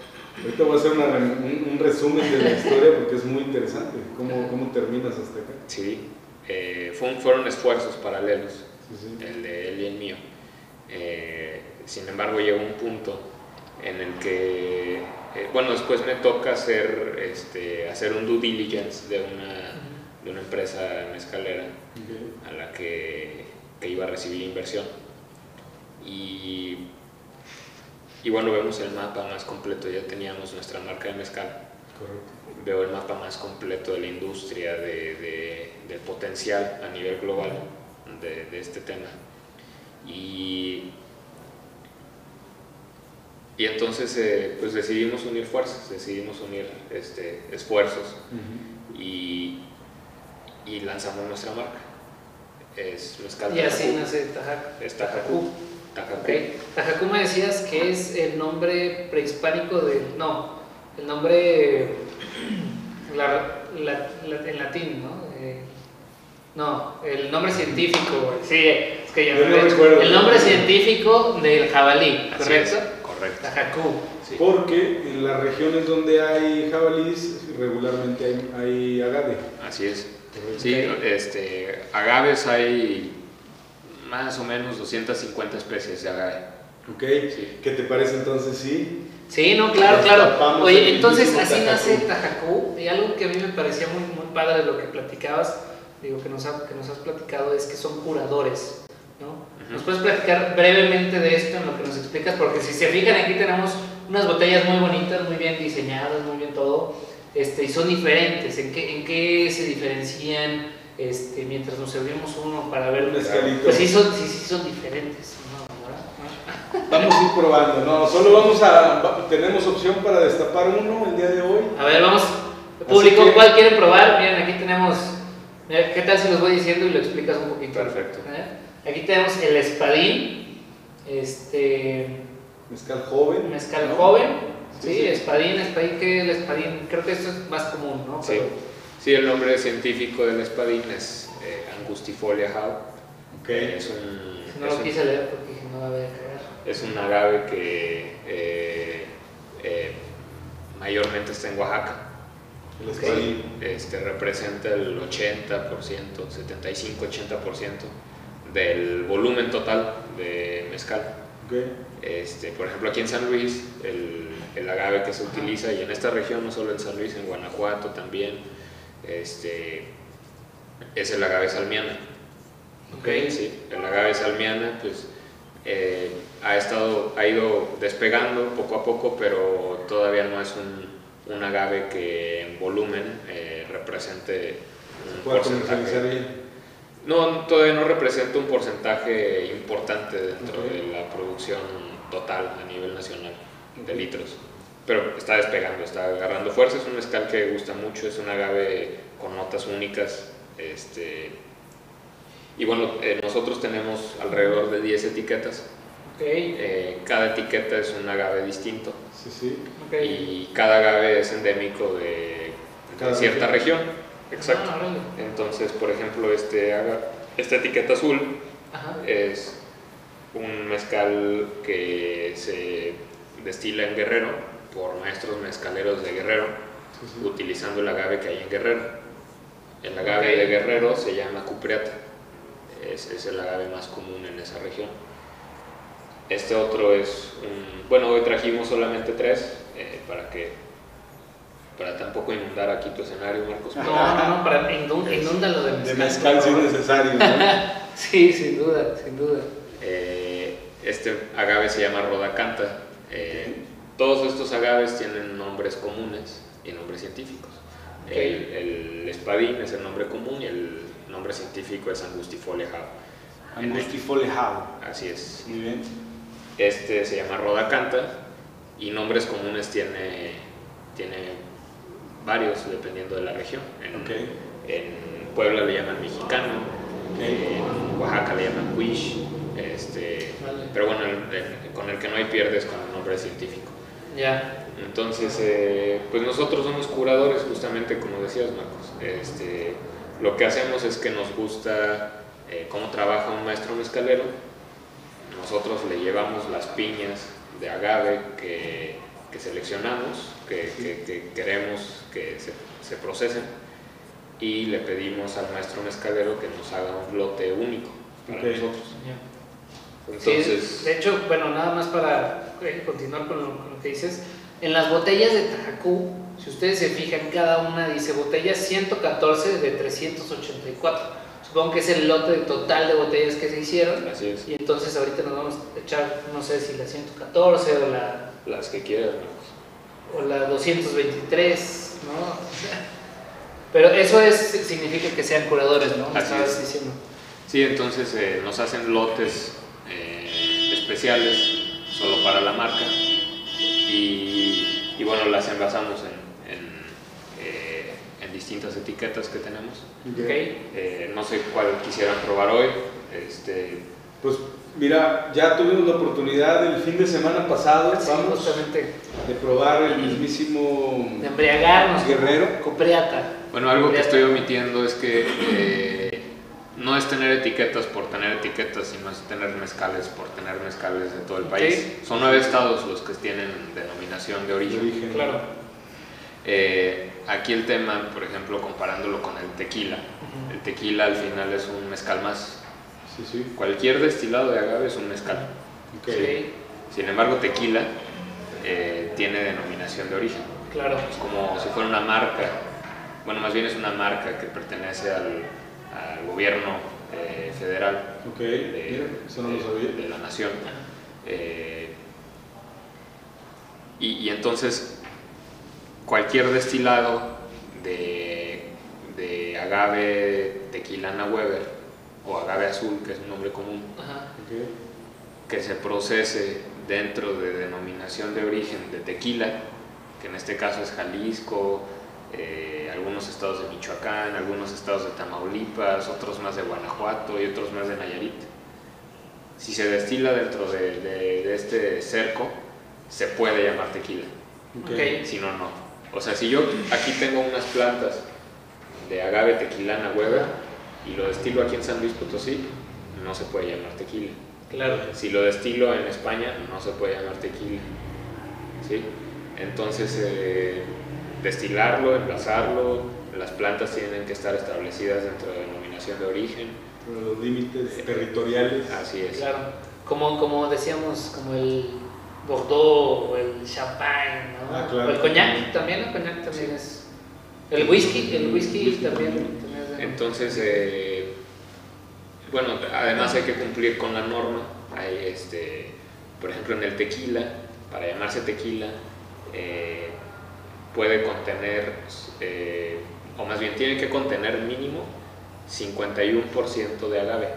Ahorita voy a hacer una un, un resumen de la historia porque es muy interesante. ¿Cómo, cómo terminas hasta acá? sí, eh, fue un- fueron esfuerzos paralelos, Sí, sí. el de él y el mío. Eh, sin embargo, llegó un punto en el que, eh, bueno, después me toca hacer, este, hacer un due diligence de una, de una empresa mezcalera. Ok. a la que, que iba a recibir inversión. Y, y bueno, vemos el mapa más completo, ya teníamos nuestra marca de mezcal, Correcto. veo el mapa más completo de la industria, de, de- del potencial a nivel global de, de este tema. Y, y entonces eh, pues decidimos unir fuerzas, decidimos unir este, esfuerzos y, y lanzamos nuestra marca. Es Mezcal Y así nace Tajac. Es Tajacú. Tajacú. Ok. Tajacú me decías que es el nombre prehispánico del. No, el nombre. la- la- la- en latín, ¿no? Eh, no, el nombre científico. Sí, es que ya Yo me no he hecho. recuerdo. El nombre científico del jabalí, Así ¿correcto? es, correcto. Tajacú. Sí. Porque en las regiones donde hay jabalíes regularmente hay, hay agave. Así es. Sí, este, agaves hay más o menos 250 especies de agave. ¿Ok? Sí. ¿Qué te parece entonces? Sí. Sí, no, claro, claro. Oye, entonces así nace Tajacú. Tajacú y algo que a mí me parecía muy, muy padre de lo que platicabas, digo que nos, ha- que nos has platicado, es que son curadores, ¿no? Ujú. ¿Nos puedes platicar brevemente de esto en lo que nos explicas? Porque si se fijan aquí tenemos unas botellas muy bonitas, muy bien diseñadas, muy bien todo, este, y son diferentes. ¿En qué, en qué se diferencian este, mientras nos servimos uno para ver? Un mezcalito. Pues sí son, sí, sí son diferentes. Vamos a ir probando. No, solo vamos a. tenemos opción para destapar uno el día de hoy. A ver, vamos. Público, que- ¿cuál quieren probar? Miren, aquí tenemos. mira, ¿Qué tal si los voy diciendo y lo explicas un poquito? Perfecto. ¿Eh? Aquí tenemos el espadín, este. Mezcal joven. Mezcal ¿no? joven. Sí, Sí, sí. espadín, espadín, que el espadín, creo que esto es más común, ¿no? Sí. Pero- Sí, el nombre científico del espadín es eh, Angustifolia how. Ok. Es un, no es lo un- quise leer porque dije, no la voy a cagar. es un agave que eh, eh, mayormente está en Oaxaca. El espadín. Este, representa el 80%, 75-80% del volumen total de mezcal. Este, por ejemplo, aquí en San Luis, el, el agave que se utiliza, y en esta región, no solo en San Luis, en Guanajuato también, este, es el agave salmiana. Ok. Sí, el agave salmiana, pues, eh, ha, estado, ha ido despegando poco a poco, pero todavía no es un, un agave que en volumen eh, represente Se un porcentaje. No, todavía no representa un porcentaje importante dentro de la producción total a nivel nacional de litros. Pero está despegando, está agarrando fuerza. Es un mezcal que gusta mucho, es un agave con notas únicas. Este, y bueno, eh, nosotros tenemos alrededor de 10 etiquetas. Ok, Eh, cada etiqueta es un agave distinto Sí, sí. ok. y cada agave es endémico de, cierta región. Exacto. Ah. Entonces, por ejemplo, este, esta etiqueta azul Ajá. es un mezcal que se destila en Guerrero por maestros mezcaleros de Guerrero, sí, sí. utilizando el agave que hay en Guerrero. El agave de Guerrero se llama cupriata, es, es el agave más común en esa región. Este otro es un, bueno, hoy trajimos solamente tres eh, para que para tampoco inundar aquí tu escenario, Marcos. No, no, no, para inun- inúndalo de mezcal. De mezcal si es necesario. ¿no? Sí, sin duda, sin duda. Eh, este agave se llama Rodacanta. Eh, todos estos agaves tienen nombres comunes y nombres científicos. El, el espadín es el nombre común y el nombre científico es Angustifolia java. Angustifoliejao. Así es. Muy bien. Este se llama Rodacanta y nombres comunes tiene, tiene varios dependiendo de la región. En, Puebla le llaman mexicano, Ok. en Oaxaca le llaman quiche, este, Vale. pero bueno, el- el- con el que no hay pierdes con el nombre científico. Ya. Entonces, eh, pues nosotros somos curadores, justamente como decías, Marcos. Este, lo que hacemos es que nos gusta eh, cómo trabaja un maestro mezcalero. Nosotros le llevamos las piñas de agave que, que seleccionamos, que, que- que queremos que se, se procesen, y le pedimos al maestro mezcalero que nos haga un lote único para Ok. nosotros. Entonces, Sí, de hecho, bueno, nada más para eh, continuar con lo, con lo que dices, en las botellas de Tajacú, si ustedes se fijan, cada una dice botella 114 de 384. Supongo que es el lote total de botellas que se hicieron. así es. Y entonces ahorita nos vamos a echar, no sé si la 114 o la, Las que quieras, Marcos. o la 223, ¿no? Pero eso es, significa que sean curadores, ¿no? Así es. diciendo. Sí, entonces eh, nos hacen lotes eh, especiales solo para la marca y, y bueno, las envasamos en, en, eh, en distintas etiquetas que tenemos. Ok. Eh, no sé cuál quisieran probar hoy. Este, Pues mira, ya tuvimos la oportunidad el fin de semana pasado, Sí, vamos, justamente de probar el mismísimo de embriagarnos. Guerrero. Copriata. bueno, algo que estoy omitiendo es que eh, no es tener etiquetas por tener etiquetas, sino es tener mezcales por tener mezcales de todo el país. Son nueve estados los que tienen denominación de de origen. origen. Claro. Eh, aquí el tema, por ejemplo, comparándolo con el tequila. El tequila al final es un mezcal más. Sí, sí. Cualquier destilado de agave es un mezcal. Sí, Sin embargo, tequila eh, tiene denominación de origen. claro. Es como si fuera una marca. Bueno, más bien es una marca que pertenece al, al gobierno eh, federal de, mira, eso no lo de- sabía. de la nación. Eh, y, y entonces cualquier destilado de, de agave tequilana Weber o agave azul, que es un nombre común, Ajá. Que se procese dentro de denominación de origen de tequila, que en este caso es Jalisco, eh, algunos estados de Michoacán, algunos estados de Tamaulipas, otros más de Guanajuato y otros más de Nayarit. Si se destila dentro de, de- de este cerco, se puede llamar tequila, Ok. Ok. si no, no. O sea, si yo aquí tengo unas plantas de agave tequilana Weber y lo destilo aquí en San Luis Potosí, no se puede llamar tequila. Claro. Si lo destilo en España, no se puede llamar tequila. ¿sí? Entonces, eh, destilarlo, envasarlo, las plantas tienen que estar establecidas dentro de denominación de origen. Los límites territoriales. Así es. Claro. Como, como decíamos, como el Bordeaux o el Champagne, ¿no? Ah, claro. O el coñac también, el coñac también es. El whisky, el whisky, Whisky también. también. Entonces, eh, bueno, además hay que cumplir con la norma. Hay, este, por ejemplo, en el tequila, para llamarse tequila, eh, puede contener, eh, o más bien tiene que contener mínimo 51% de agave.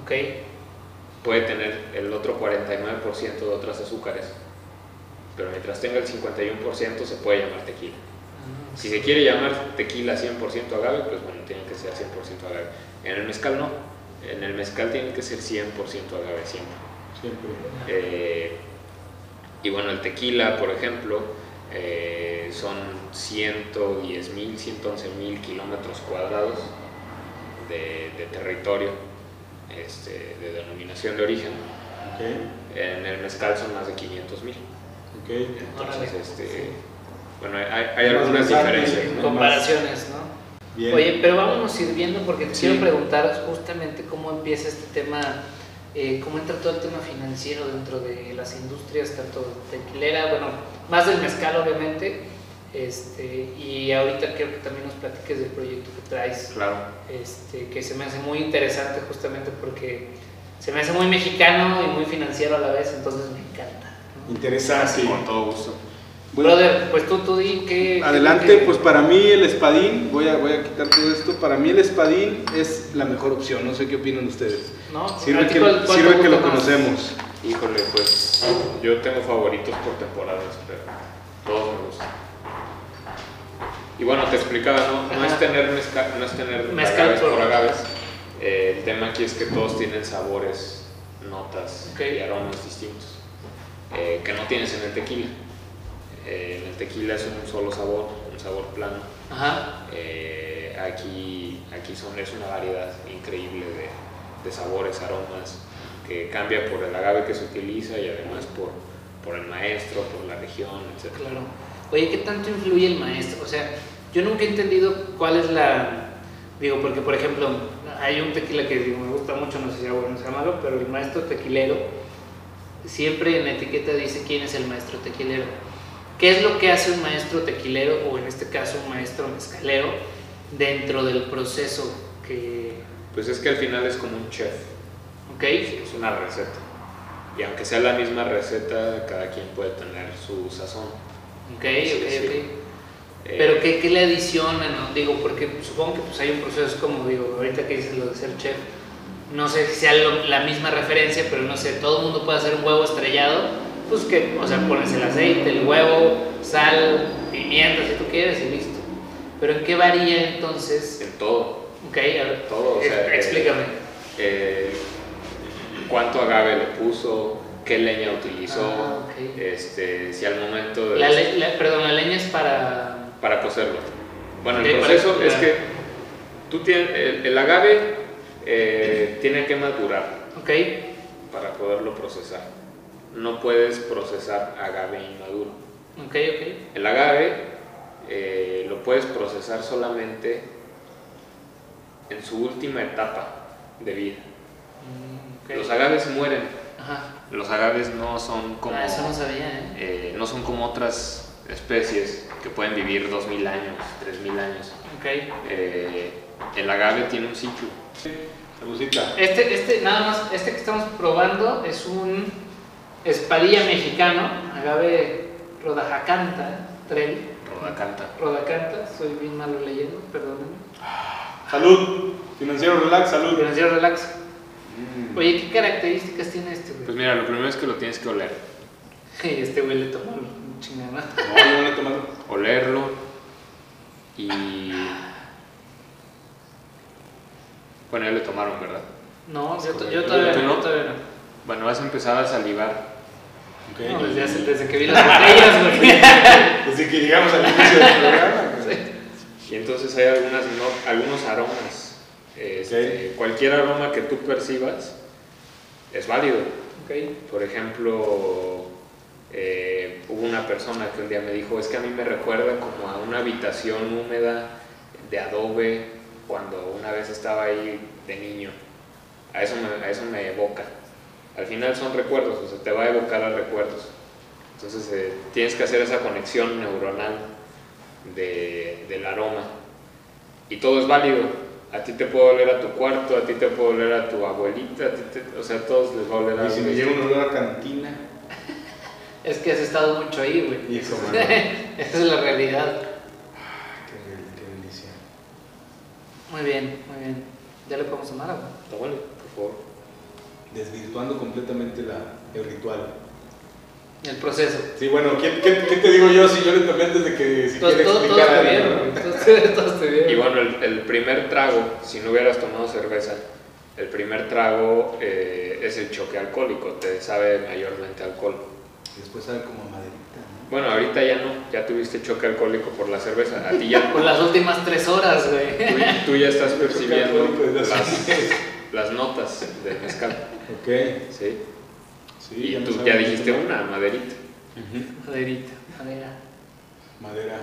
Ok. Puede tener el otro 49% de otras azúcares, pero mientras tenga el 51% se puede llamar tequila. Si se quiere llamar tequila 100% agave, pues bueno, tiene que ser 100% agave. En el mezcal no. En el mezcal tiene que ser 100% agave siempre. Siempre. Eh, y bueno, el tequila, por ejemplo, eh, son 110 mil, 111 mil kilómetros cuadrados de, de territorio este, de denominación de origen. Ok. En el mezcal son más de 500 mil. Ok. Entonces, Órale. este, bueno, hay, algunas diferencias. ¿no? Comparaciones, ¿no? Bien. Oye, pero vámonos sirviendo porque te Sí. quiero preguntar justamente cómo empieza este tema, eh, cómo entra todo el tema financiero dentro de las industrias, tanto tequilera, bueno, más del mezcal obviamente, este, y ahorita quiero que también nos platiques del proyecto que traes, Claro. este, que se me hace muy interesante justamente porque se me hace muy mexicano y muy financiero a la vez, entonces me encanta. ¿no? Interesante. Con todo gusto. Brother, pues tú, tú di que... Adelante, que- pues para mí el espadín, voy a, voy a quitar todo esto, para mí el espadín es la mejor opción, no sé qué opinan ustedes. ¿No? Sirve ¿A ti que, cuál- cuál sirve que lo más? conocemos. Híjole, pues yo tengo favoritos por temporadas, pero todos me gustan. Y bueno, te explicaba, no, no es tener mezcal, no es tener Mezcal agaves por- agaves. Eh, el tema aquí es que todos tienen sabores, notas Ok. y aromas distintos eh, que no tienes en el tequila. Eh, en el tequila es un solo sabor, un sabor plano. Ajá. Eh, aquí aquí son, es una variedad increíble de, de sabores, aromas, que cambia por el agave que se utiliza y además por, por el maestro, por la región, etc. Claro. Oye, ¿qué tanto influye el maestro? O sea, yo nunca he entendido cuál es la... Digo, porque por ejemplo, hay un tequila que digo, me gusta mucho, no sé si sea bueno o sea malo, pero el maestro tequilero siempre en la etiqueta dice quién es el maestro tequilero. ¿Qué es lo que hace un maestro tequilero, o en este caso un maestro mezcalero, dentro del proceso que... Pues es que al final es como un chef, ¿Ok? es una receta. Y aunque sea la misma receta, cada quien puede tener su sazón. Ok, Sí, ok, ok. Eh, Pero ¿qué, qué le adicionan? no? Digo, porque supongo que pues, hay un proceso, es como digo, ahorita que dices lo de ser chef, no sé si sea lo- la misma referencia, pero no sé, todo el mundo puede hacer un huevo estrellado, pues que, o sea, pones el aceite, el huevo, sal, pimienta si tú quieres y listo. Pero ¿en qué varía entonces? En todo, Ok, a ver, todo. o sea, ex- eh, explícame. eh, cuánto agave le puso, qué leña utilizó, Ah, ok. este, si al momento de La le- la- perdón, la leña es para... para cocerlo. Bueno, Ok, el proceso para- es que tú tienes, el, el agave eh, tiene que madurar Ok, para poderlo procesar. No puedes procesar agave inmaduro. ok, ok. El agave eh, lo puedes procesar solamente en su última etapa de vida. Mm. Los agaves mueren. Ajá. Los agaves no son como Ah, eso no sabía, ¿eh? eh, no son como otras especies que pueden vivir 2000 años, 3000 años. Ok. Eh, el agave tiene un ciclo. Salucita. Este, este, nada más, este que estamos probando es un espadilla mexicano, agave rodajacanta, trel, Rodacanta. rodacanta, soy bien malo leyendo, perdónenme. Salud. Financiero Relax, salud. Financiero relax. Mm. Oye, ¿qué características tiene este Pues güey? mira, lo primero es que lo tienes que oler. Este güey le tomó un chingada. No, yo no le he tomado. Olerlo y... Bueno, ya le tomaron, ¿verdad? No, yo, yo yo todavía no. Bueno, vas a empezar a salivar. Ok. No, desde, hace- desde que vi las botellas, güey. Desde que llegamos al inicio del programa. Y entonces hay algunas no- algunos aromas. Este, Cualquier aroma que tú percibas es válido. Por ejemplo, eh, hubo una persona que un día me dijo, es que a mí me recuerda como a una habitación húmeda de adobe cuando una vez estaba ahí de niño. A eso me, a eso me evoca. Al final son recuerdos, o sea, te va a evocar a recuerdos. Entonces eh, tienes que hacer esa conexión neuronal de- del aroma. Y todo es válido. A ti te puede oler a tu cuarto, a ti te puede oler a tu abuelita, a ti te- o sea, a todos les va a oler a Y si algo me llega un olor a cantina. Es que has estado mucho ahí, güey. Y eso. Esa es la realidad. Qué, del- qué delicia. Muy bien, muy bien. ¿Ya le podemos tomar agua? Está bueno, por favor. Desvirtuando completamente la, el ritual. El proceso. Sí, bueno, ¿qué, qué, qué te digo yo si yo le tomé antes de que si Todo, todo, todo explicar está algo, bien. Y bueno, el, el primer trago, si no hubieras tomado cerveza, el primer trago eh, es el choque alcohólico, te sabe mayormente alcohol. Después sabe como maderita, ¿no? Bueno, ahorita ya no, ya tuviste choque alcohólico por la cerveza. A ti ya, Por las últimas tres horas, güey. tú, tú ya estás percibiendo las, las notas del mezcal. Ok. ¿sí? Sí, y ya no tú ya dijiste una, maderita. Ujú. Maderita, madera. Madera.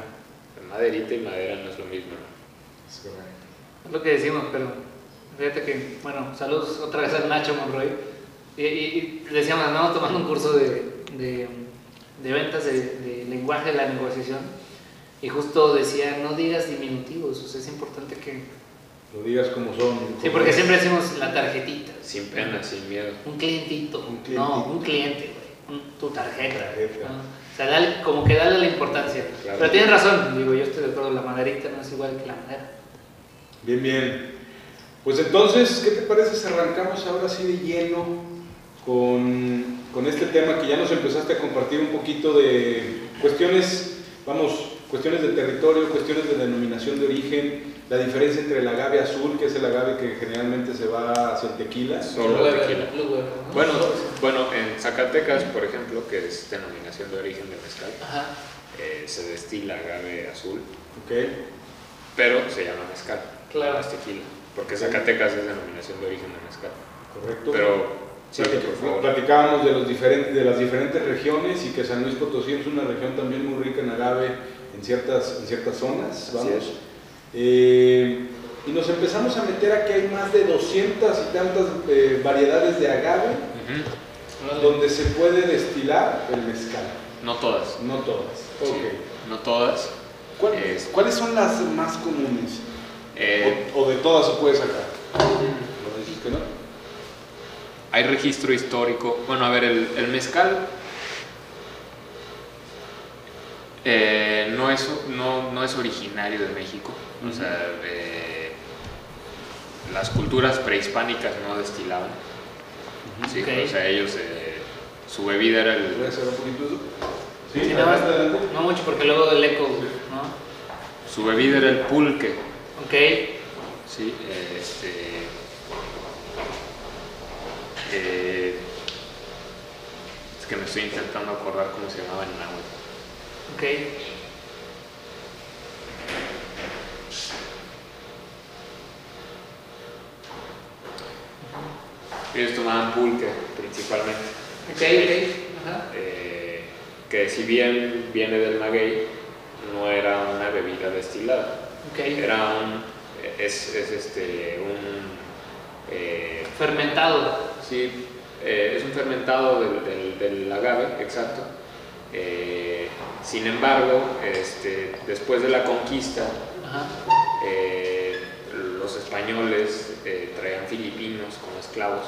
Maderita y madera no es lo mismo. Es correcto. Es lo que decimos, pero fíjate que, bueno, saludos otra vez al Nacho Monroy. Y, y- y decíamos, andamos tomando un curso de, de, de ventas de, de lenguaje de la negociación. Y justo decía, no digas diminutivos, o sea, es importante que... Lo digas como son. Sí, porque es. siempre decimos la tarjetita. Sin pena, sin miedo. Un clientito. Un clientito. No, un cliente, güey. tu tarjeta. Tarjeta. ¿no? O sea, dale- como que dale la importancia. Claro. Pero tienes razón, digo, yo estoy de acuerdo, la maderita no es igual que la madera. Bien, bien. Pues entonces, ¿qué te parece si arrancamos ahora sí de lleno con, con este tema que ya nos empezaste a compartir un poquito de cuestiones, vamos, cuestiones de territorio, cuestiones de denominación de origen, la diferencia entre el agave azul, que es el agave que generalmente se va hacia el tequila, Solo Weber, tequila. Bueno, bueno, en Zacatecas, por ejemplo, que es denominación de origen de mezcal, Ajá. eh, se destila agave azul, ¿ok? pero se llama mezcal, Claro. no es tequila, porque Zacatecas es denominación de origen de mezcal. Correcto. Pero, sí, Platic- por favor. Platicábamos de, los diferentes, de las diferentes regiones y que San Luis Potosí es una región también muy rica en agave en ciertas, en ciertas zonas. Así Vamos. Eh, y nos empezamos a meter a que hay más de 200 y tantas eh, variedades de agave donde se puede destilar el mezcal. No todas. No todas. Sí, no todas. ¿Cuál- Es- ¿Cuáles son las más comunes? Eh, O, o de todas se puede sacar. ¿No dices que no? hay registro histórico. Bueno, a ver, el, el mezcal eh, no, es, no, no es originario de México. O sea, eh, las culturas prehispánicas no destilaban. Sí. O sea, ellos, eh, su bebida era el... ¿Puedes hacer un poquito eso? Sí, Sí, nada más- adelante, adelante. No mucho porque luego del eco, ¿no? Su bebida era el pulque. Ok. Sí, este. eh, es que me estoy intentando acordar cómo se llamaba en náhuatl. Ok. Ellos tomaban pulque principalmente, Ok, ok. Ajá. eh, que si bien viene del maguey, no era una bebida destilada. Era un. Es, es este. Un. eh, Fermentado. Sí, eh, es un fermentado del, del- del agave, exacto. Eh, sin embargo, este, después de la conquista, Ajá. eh, los españoles eh, traían filipinos como esclavos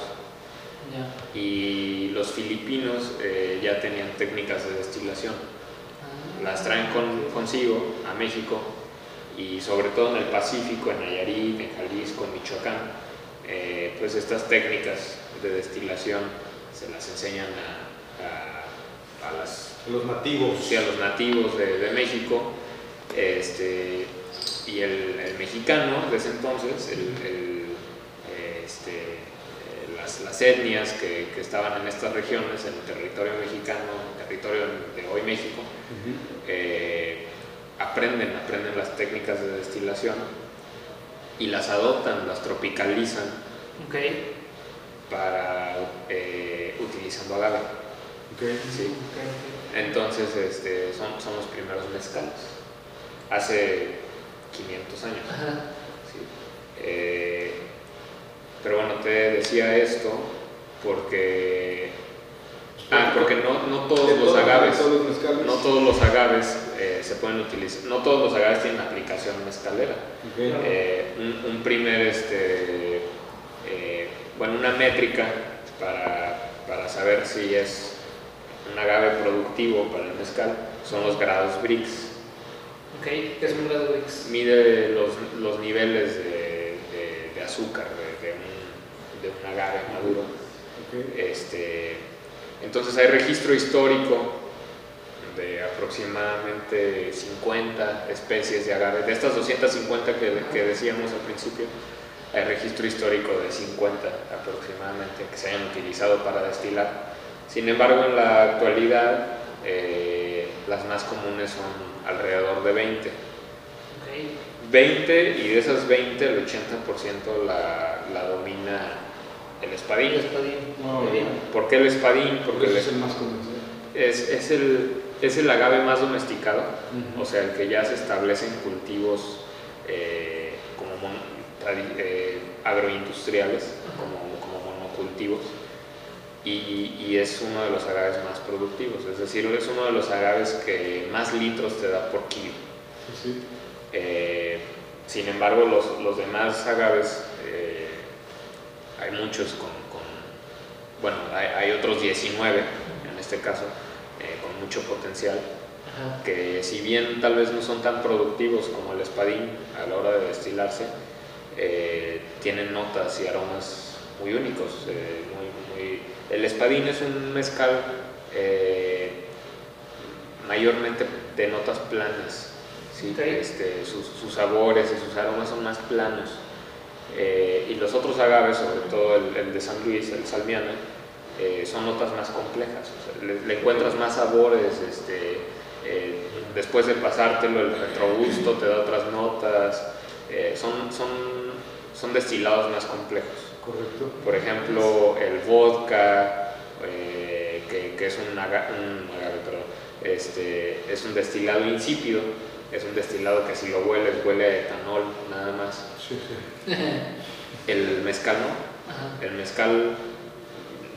y los filipinos eh, ya tenían técnicas de destilación. Ah. Las traen con- consigo a México y sobre todo en el Pacífico, en Nayarit, en Jalisco, en Michoacán, eh, pues estas técnicas de destilación se las enseñan a, a- a las, Los nativos. sí, a los nativos de, de México este, y el, el mexicano de ese entonces, el- el, eh, este, eh, las, las etnias que, que estaban en estas regiones, en el territorio mexicano, en el territorio de hoy México, eh, aprenden, aprenden las técnicas de destilación y las adoptan, las tropicalizan Ok. para eh, utilizando agave. Sí. Entonces este, son, son los primeros mezcales. Hace 500 años. Sí. Eh, pero bueno, te decía esto porque... Ah, porque no, no todos los agaves... todos los mezcales. No todos los agaves eh, se pueden utilizar, no todos los agaves tienen aplicación mezcalera. Eh, un, un primer, este, eh, bueno, una métrica para, para saber si es un agave productivo para el mezcal son los grados Brix. Ok. ¿Qué es un grado X? Mide los, los niveles de, de- de azúcar de, de un, de un agave maduro. Ok. Este, entonces hay registro histórico de aproximadamente 50 especies de agave. De estas 250 que, que decíamos al principio, hay registro histórico de 50 aproximadamente que se hayan utilizado para destilar. Sin embargo, en la actualidad, eh, las más comunes son alrededor de 20. Ok. 20 y de esas 20, el 80% la, la domina el espadín. El espadín. Bien. ¿Por qué el espadín? Porque el es el más comercial. es, es el, es el agave más domesticado, Ujú. o sea, el que ya se establece en cultivos eh, como mon- eh, agroindustriales, como, como monocultivos, y, y es uno de los agaves más productivos, es decir, es uno de los agaves que más litros te da por kilo. Sí. Eh, sin embargo, los, los demás agaves, eh, hay muchos con, con- bueno, hay, hay otros 19 en este caso, eh, con mucho potencial, Ajá. que si bien tal vez no son tan productivos como el espadín a la hora de destilarse, eh, tienen notas y aromas muy únicos. eh, muy- El espadín es un mezcal eh, mayormente de notas planas. Este, sus, sus sabores y sus aromas son más planos. Eh, y los otros agaves, sobre todo el, el de San Luis, el salmiano, eh, son notas más complejas. o sea, le, le encuentras más sabores, este, después de pasártelo el retrogusto te da otras notas, son, son, son destilados más complejos. Correcto. Por ejemplo, el vodka, eh, que, que es un, aga- un agave, perdón, este, es un destilado insípido, es un destilado que si lo hueles huele a etanol nada más. Sí, sí. El mezcal no, Ajá. el mezcal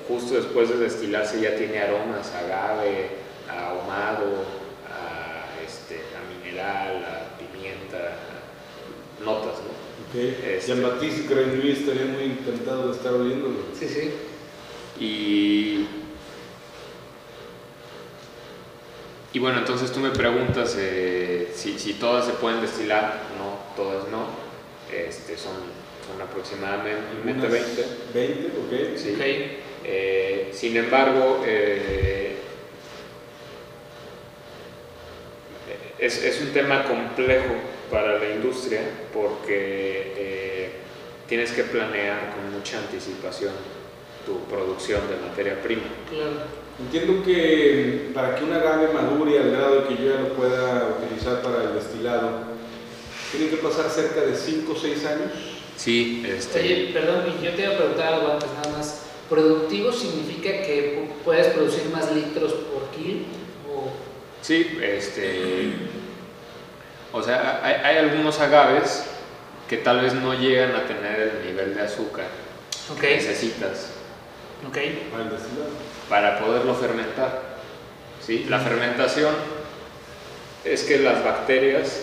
justo después de destilarse ya tiene aromas, a agave, a ahumado, a, este, a mineral, a pimienta, a notas, ¿no? Ok. Este- Jean-Baptiste Grenouille estaría muy encantado de estar oliéndolo. Sí, sí. Y, y bueno, entonces tú me preguntas eh, si, si todas se pueden destilar. No, todas no. Este, son, son aproximadamente Unas 20. 20, ok. Sí. Eh, sin embargo, eh, es, es un tema complejo para la industria porque eh, tienes que planear con mucha anticipación tu producción de materia prima. Claro. Entiendo que para que un agave madure al grado que yo ya lo pueda utilizar para el destilado, tienen que pasar cerca de 5 o 6 años. Sí, este, Oye, perdón, yo te iba a preguntar algo antes nada más. ¿Productivo significa que pu- puedes producir más litros por kilo? O... sí, este, o sea, hay, hay algunos agaves que tal vez no llegan a tener el nivel de azúcar que necesitas ok. Para el destilado. para poderlo fermentar. ¿sí? La fermentación es que las bacterias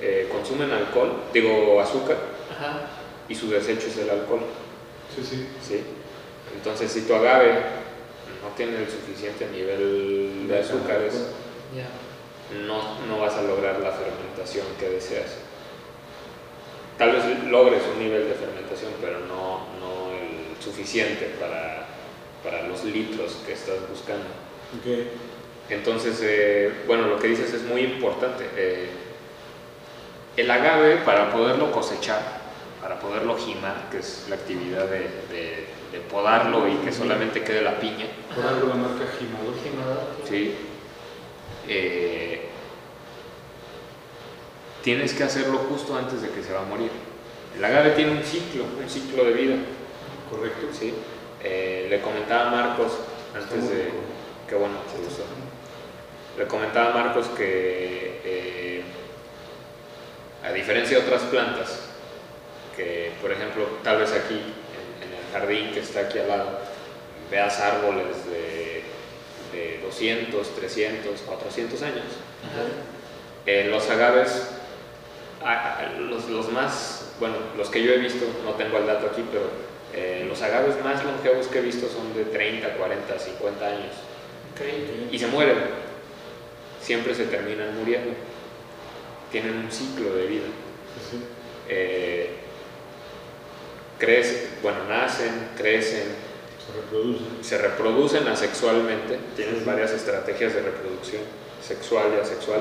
eh, consumen alcohol, digo azúcar, Ajá. y su desecho es el alcohol. Sí, sí. ¿sí? Entonces, si tu agave no tiene el suficiente nivel de azúcares. No, no vas a lograr la fermentación que deseas. Tal vez logres un nivel de fermentación, pero no, no el suficiente para, para los litros que estás buscando. Entonces, eh, bueno, lo que dices es muy importante. Eh, el agave, para poderlo cosechar, para poderlo jimar, que es la actividad de, de- de podarlo y que solamente quede la piña, Por algo la marca Jimador. ¿sí? Eh, tienes que hacerlo justo antes de que se va a morir. El agave tiene un ciclo, un ciclo de vida. Correcto. ¿sí? Eh, le comentaba a Marcos antes de... Qué bueno, te gustó. Le comentaba a Marcos que, eh, a diferencia de otras plantas, que por ejemplo, tal vez aquí en, en el jardín que está aquí al lado, veas árboles de, de 200, 300, 400 años. Ajá. Eh, los agaves, a- a- los, los más, bueno, los que yo he visto, no tengo el dato aquí, pero eh, los agaves más longevos que he visto son de 30, 40, 50 años y se mueren. Siempre se terminan muriendo. Tienen un ciclo de vida. Sí. Eh, crecen, bueno, nacen, crecen, Se reproduce. se reproducen asexualmente. Tienen varias estrategias de reproducción sexual y asexual.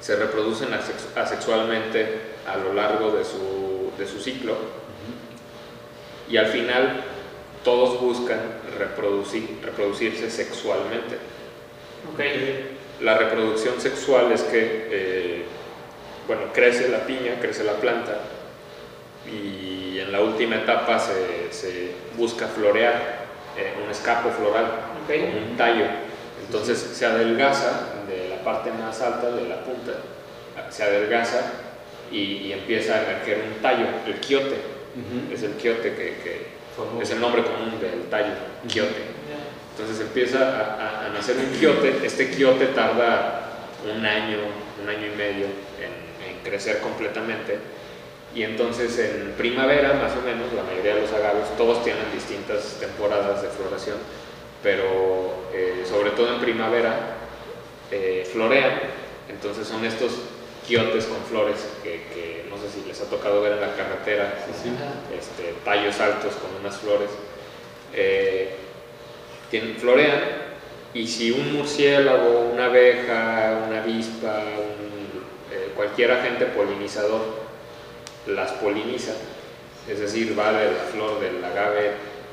Se reproducen asex- asexualmente a lo largo de su, de su ciclo y al final todos buscan reproducir, reproducirse sexualmente. Ok. La reproducción sexual es que, eh, bueno, crece la piña, crece la planta y en la última etapa se, se busca florear, eh, un escapo floral, Ok. como un tallo. Entonces se adelgaza de la parte más alta, de la punta, se adelgaza y, y empieza a emerger un tallo, el quiote, Ujú. es el quiote que, que es el nombre común del tallo, quiote. Entonces empieza a, a- a nacer un quiote, este quiote tarda un año, un año y medio en, en crecer completamente. Y entonces en primavera más o menos, la mayoría de los agaves, todos tienen distintas temporadas de floración, pero eh, sobre todo en primavera, eh, florean. Entonces son estos quiotes con flores que, que no sé si les ha tocado ver en la carretera, este, tallos altos con unas flores. Eh, tienen, florean y si un murciélago, una abeja, una avispa, un, eh, cualquier agente polinizador las poliniza, es decir, va de la flor del agave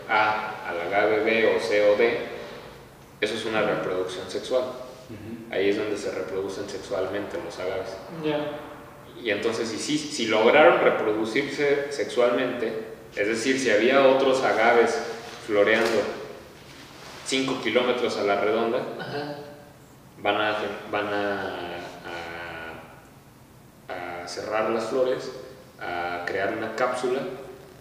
A al agave B o C o D, eso es una reproducción sexual. Ahí es donde se reproducen sexualmente los agaves. Ya. Y entonces, si, si, si lograron reproducirse sexualmente, es decir, si había otros agaves floreando 5 kilómetros a la redonda, Ajá. van a, van a, a- a cerrar las flores, a crear una cápsula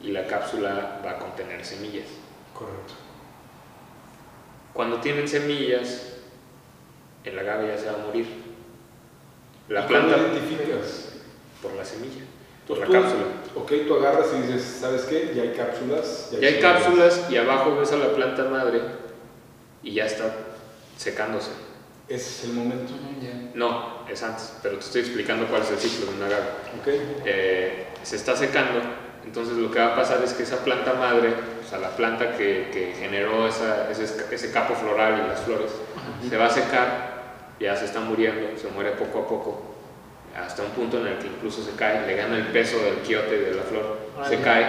y la cápsula va a contener semillas. Correcto. Cuando tienen semillas, el agave ya se va a morir. La ¿Y planta ¿Cómo identificas? por la semilla, por la Entonces cápsula. tú, ok, tú agarras y dices, ¿sabes qué? Ya hay cápsulas. Ya hay semillas. cápsulas y abajo ves a la planta madre y ya está secándose. Ese es el momento. Ya. No, es antes, pero te estoy explicando cuál es el ciclo de un agave. Ok. Eh, se está secando, entonces lo que va a pasar es que esa planta madre, o sea, la planta que, que generó esa- ese, ese capo floral y las flores, se va a secar, ya se está muriendo, se muere poco a poco, hasta un punto en el que incluso se cae, le gana el peso del quiote de la flor, se Órale. cae,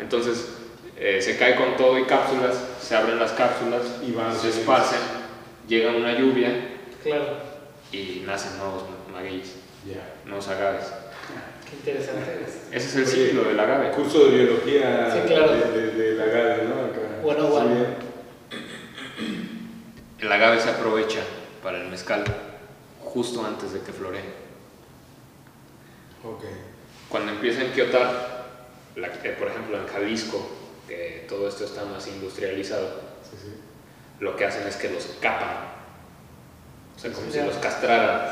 entonces eh, se cae con todo y cápsulas, se abren las cápsulas, Y van se esparcen, llega una lluvia Claro. y nacen nuevos magueyes, Ya. nuevos agaves. Qué interesante. Ese es el Oye, ciclo del agave. Curso de biología Sí, claro. de, de, de la agave, ¿no? Acá. Bueno, bueno. El agave se aprovecha para el mezcal justo antes de que floree. Ok. Cuando empieza a enquiotar, la- eh, por ejemplo en Jalisco, que todo esto está más industrializado, Sí, sí. lo que hacen es que los capan. O sea, como Ya. si los castraran.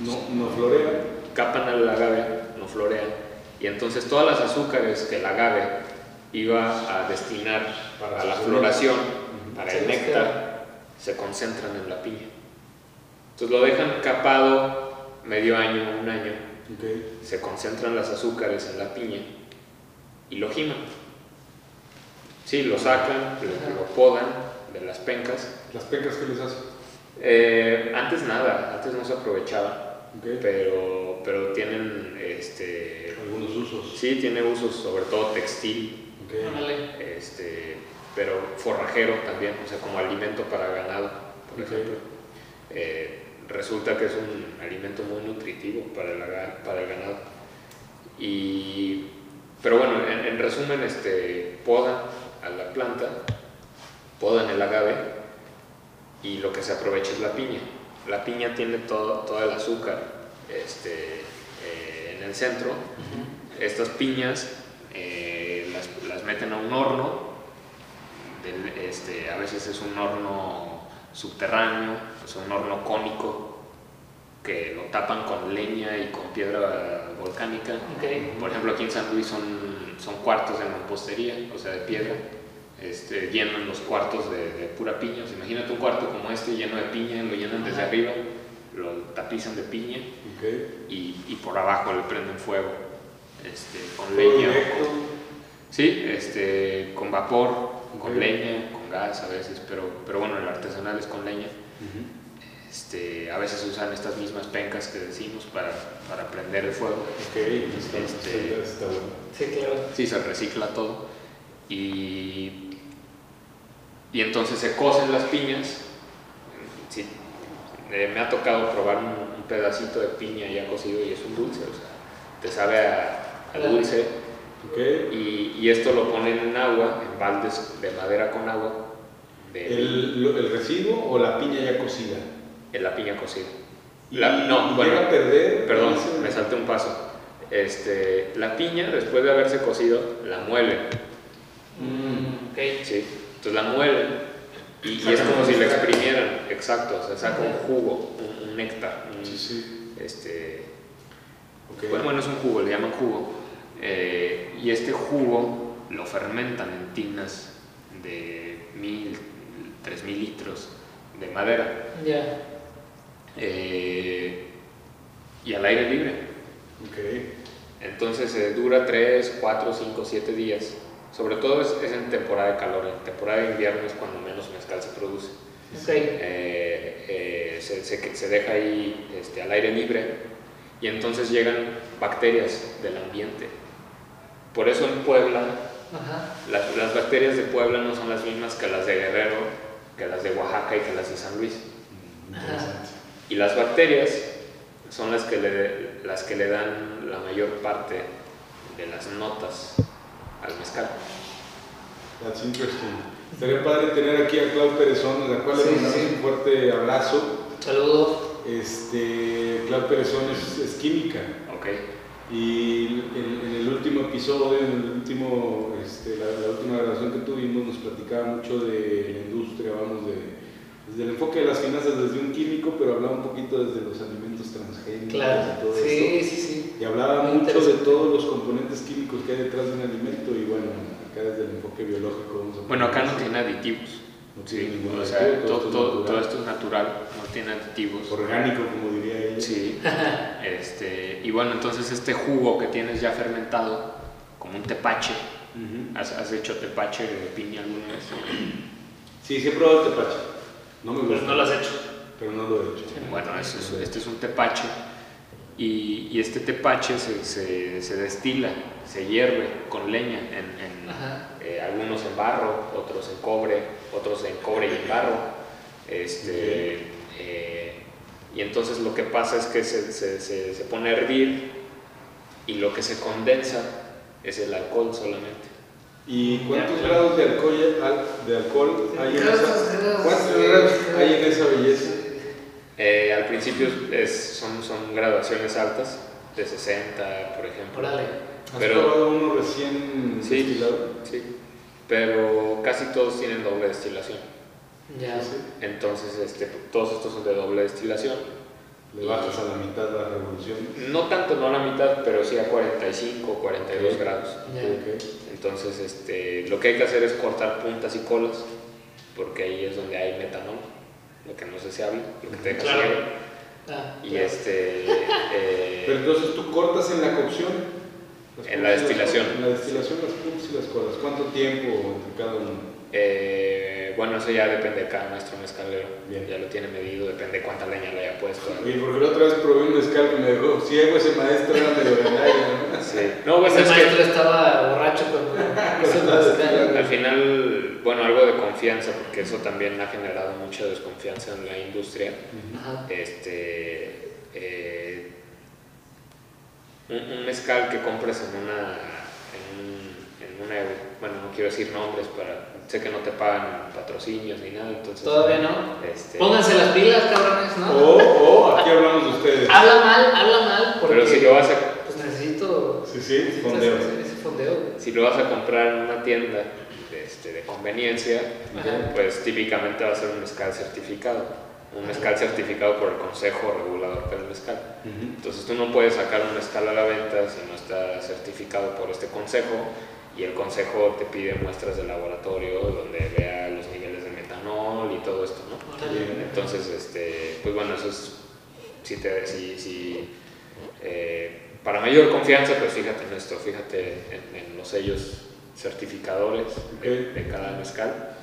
No, no florea. Capan al agave, no florean. Y entonces todas las azúcares que el agave iba a destinar Para para la floración, para el néctar, se concentran en la piña. Entonces lo dejan capado medio año, un año, Ok. se concentran las azúcares en la piña y lo giman. Sí, lo sacan, lo, lo podan de las pencas. ¿Las pecas que les hace? Eh, antes nada, antes no se aprovechaba, Ok. pero, pero tienen, este, Algunos usos. sí, tiene usos, sobre todo textil, Ok. Órale. este, pero forrajero también, o sea, como alimento para ganado, por ejemplo. Eh, resulta que es un alimento muy nutritivo para el, para el ganado. Y, pero bueno, en, en resumen, este, podan a la planta, podan el agave y lo que se aprovecha es la piña. La piña tiene todo, todo el azúcar este, eh, en el centro. Estas piñas eh, las, las meten a un horno, este, a veces es un horno subterráneo, es un horno cónico que lo tapan con leña y con piedra volcánica. Ok. Por ejemplo, aquí en San Luis son, son cuartos de mampostería, o sea, de piedra. Este, llenan los cuartos de, de pura piña. O sea, imagínate un cuarto como este lleno de piña, lo llenan desde Ajá. arriba, lo tapizan de piña Ok. y, y por abajo le prenden fuego este, con leña. con- sí, este, con vapor, con leña, con gas a veces, pero, pero bueno, el artesanal es con leña. Este, a veces usan estas mismas pencas que decimos para, para prender el fuego. Ok, está, Este- está- bueno. Sí, claro. Sí, se recicla todo. Y, y entonces se cocen las piñas. Sí, eh, me ha tocado probar un, un pedacito de piña ya cocido y es un dulce, o sea, te sabe a, a dulce. Ok. Y, y esto lo ponen en agua, en baldes de madera con agua, de ¿El, lo- el residuo o la piña ya cocida? en la piña cocida. Y, La- no, y bueno, llega a perder. Perdón, ese- me salté un paso. Este, la piña, después de haberse cocido, la muelen. Mm. Sí, entonces la muelen y, y es como si la exprimieran, exacto, o sea, saca un jugo, un, un néctar, un- Sí, sí. este, bueno, bueno, es un jugo, le llaman jugo, eh, y este jugo lo fermentan en tinas de mil, 3000 litros de madera. Ya. Eh, y al aire libre. Ok. Entonces eh, dura 3, 4, 5, 7 días. Sobre todo es, es en temporada de calor. En temporada de invierno es cuando menos mezcal se produce. Ok. Eh, eh, se, se- se deja ahí este, al aire libre y entonces llegan bacterias del ambiente. Por eso en Puebla, Ajá. las, las bacterias de Puebla no son las mismas que las de Guerrero, que las de Oaxaca y que las de San Luis. Interesante. Y las bacterias son las que le, las que le dan la mayor parte de las notas al mezcal. That's interesting. Estaría padre tener aquí a Clau Perezón, a la cual Sí, le mandamos sí. un fuerte abrazo. Saludo. Este, Clau Perezón es, es química. ¿Ok? Y en, en el último episodio, en el último, este, la, la última grabación que tuvimos, nos platicaba mucho de la industria, vamos, de, desde el enfoque de las finanzas desde un químico, pero hablaba un poquito desde los alimentos transgénicos Claro. y todo Sí, esto. sí, sí. Y hablaba Muy mucho de todos los componentes químicos que hay detrás de un alimento y bueno, acá desde el enfoque biológico. vamos a Bueno, acá no tiene aditivos. No tiene Sí, ningún o sea, todo todo, esto es todo- natural. todo esto es natural, no tiene aditivos. orgánico, como diría ella. Sí. Este, y bueno, entonces este jugo que tienes ya fermentado, como un tepache. ¿has, has hecho tepache de piña alguna vez? Sí, sí he probado el tepache. No me Pero gusta. no lo has hecho. Pero no lo he hecho. Bueno, eso es- este es un tepache y, y este tepache se, se- se destila, se hierve con leña, en, eh, algunos en barro, otros en cobre, otros en cobre y en barro. Este, eh, y entonces lo que pasa es que se, se- se- se pone a hervir y lo que se condensa es el alcohol solamente. ¿Y cuántos Ya, grados de alcohol, al- de alcohol hay en esa, ¿cuántos grados hay en esa belleza? Eh, al principio es- son, son graduaciones altas, de 60 por ejemplo. Órale. ¿Has Pero- probado uno recién Sí. destilado? Sí, pero casi todos tienen doble destilación. Ya. Sí. Entonces, este, todos estos son de doble destilación. Le bajas a la mitad las revoluciones. No tanto, no a la mitad, pero sí a 45 o 42 Ok. grados. Ya. Ok. Entonces, este, lo que hay que hacer es cortar puntas y colas, porque ahí es donde hay metanol, lo que no sé si habla, lo que te deja Claro. ciego. Ah, Y claro. este, eh, Pero entonces tú cortas en la cocción. Las En la y destilación. En la destilación las puntas y las colas. ¿Cuánto tiempo entre cada uno? eh, bueno, eso ya depende de cada maestro mezcalero. Bien. Ya lo tiene medido, depende cuánta leña le haya puesto. Oye, porque la otra vez probé un mezcal que me dejó ciego ese maestro, era medio ¿no? Sí. No, bueno, Ese es que maestro estaba borracho cuando hizo la mezcal. Al final, bueno, algo de confianza, porque eso también ha generado mucha desconfianza en la industria. Ajá. Este, eh, un, un mezcal que compres en una, en, un- en una, bueno, no quiero decir nombres, para, sé que no te pagan patrocinios ni nada, entonces. Todavía no. Este, Pónganse las pilas, cabrones, ¿no? O, o aquí hablamos de ustedes. Habla mal, habla mal. Porque, pero si lo vas a Pues necesito. Sí, sí, fondeo. Ese fondeo. si lo vas a comprar en una tienda de, este, de conveniencia, Ajá. pues típicamente va a ser un mezcal certificado. Un mezcal certificado por el Consejo Regulador del Mezcal. Ujú. Entonces tú no puedes sacar un mezcal a la venta si no está certificado por este consejo y el consejo te pide muestras de laboratorio donde vea los niveles de metanol y todo esto, ¿no? Entonces, este, pues bueno, eso es, si te, si, si, eh, para mayor confianza, pues fíjate en esto, fíjate en, en los sellos certificadores de, Ok. de cada mezcal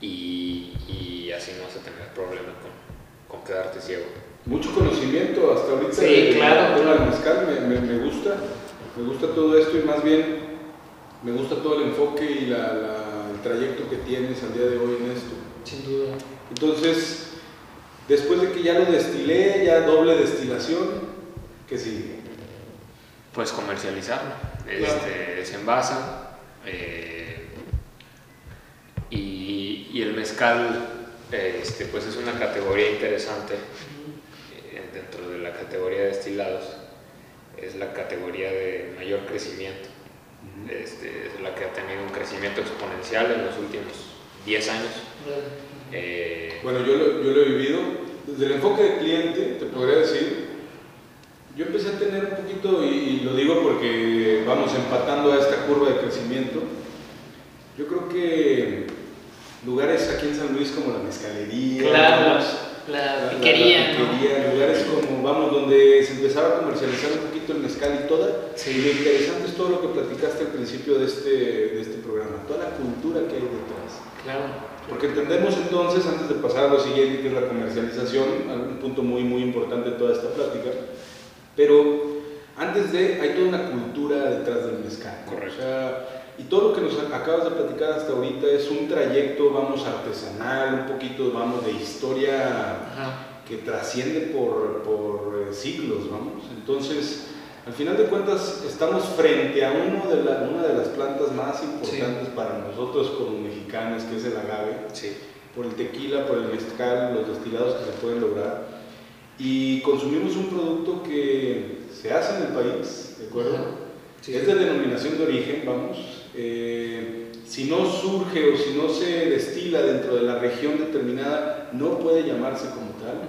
y, y así no vas a tener problema con, con quedarte ciego. Mucho conocimiento hasta ahorita. Sí, claro, claro. mezcal, me, me- me gusta. Me gusta todo esto y más bien me gusta todo el enfoque y la- la- el trayecto que tienes al día de hoy en esto. Sin duda. Entonces, después de que ya lo destilé, ya doble destilación, ¿qué sigue? Pues comercializarlo, este, se envasa eh, y, el mezcal este, pues es una categoría interesante eh, dentro de la categoría de destilados, es la categoría de mayor crecimiento, este, es la que ha tenido un crecimiento exponencial en los últimos 10 años. Eh, Bueno, yo lo, yo lo he vivido. Desde el enfoque de cliente, te podría decir, yo empecé a tener un poquito, y, y lo digo porque vamos empatando a esta curva de crecimiento, yo creo que lugares aquí en San Luis como la mezcalería, Claro, la, la- piquería, la ¿no? piquería, lugares como, vamos, donde se empezaba a comercializar un poquito el mezcal y toda. Sí. Y lo interesante es todo lo que platicaste al principio de este, de este programa, toda la cultura que hay detrás. Claro. Porque entendemos entonces, antes de pasar a lo siguiente, que es la comercialización, un punto muy, muy importante de toda esta plática, pero antes de, hay toda una cultura detrás del mezcal. ¿no? Correcto. O sea, y todo lo que nos acabas de platicar hasta ahorita es un trayecto, vamos, artesanal, un poquito, vamos, de historia Ajá. que trasciende por, por eh, siglos, vamos. Entonces, al final de cuentas, estamos frente a uno de la- una de las plantas más importantes para nosotros como mexicanos, que es el agave, Sí. por el tequila, por el mezcal, los destilados que se pueden lograr. Y consumimos un producto que se hace en el país, ¿de acuerdo? Sí. Es de denominación de origen, vamos. Eh, si no surge o si no se destila dentro de la región determinada, no puede llamarse como tal.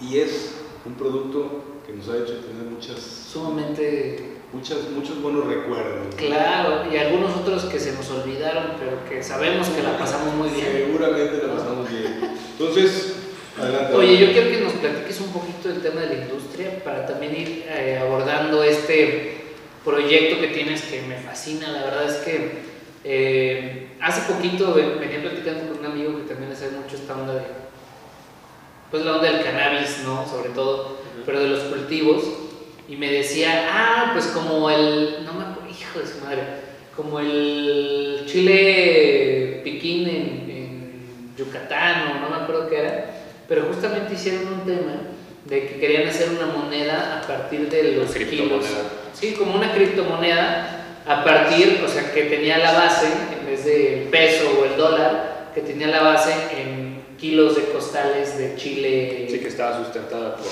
Y es un producto que nos ha hecho tener muchas, Sumamente muchas, muchos buenos recuerdos. claro. Y algunos otros que se nos olvidaron, pero que sabemos que la pasamos muy bien. Seguramente la pasamos bien. Entonces, adelante. Oye, yo quiero que nos platiques un poquito del tema de la industria para también ir eh, abordando este proyecto que tienes que me fascina. La verdad es que eh, hace poquito ven- venía platicando con un amigo que también sabe mucho esta onda de, pues la onda del cannabis, ¿no? Sobre todo, pero de los cultivos. Y me decía, ah, pues como el, no me acuerdo, hijo de su madre, como el chile piquín en, en Yucatán o no me acuerdo qué era, pero justamente hicieron un tema de que querían hacer una moneda a partir de los kilos. Sí, como una criptomoneda a partir, o sea, que tenía la base, en vez del peso o el dólar, que tenía la base en kilos de costales de chile. Sí, que estaba sustentada por,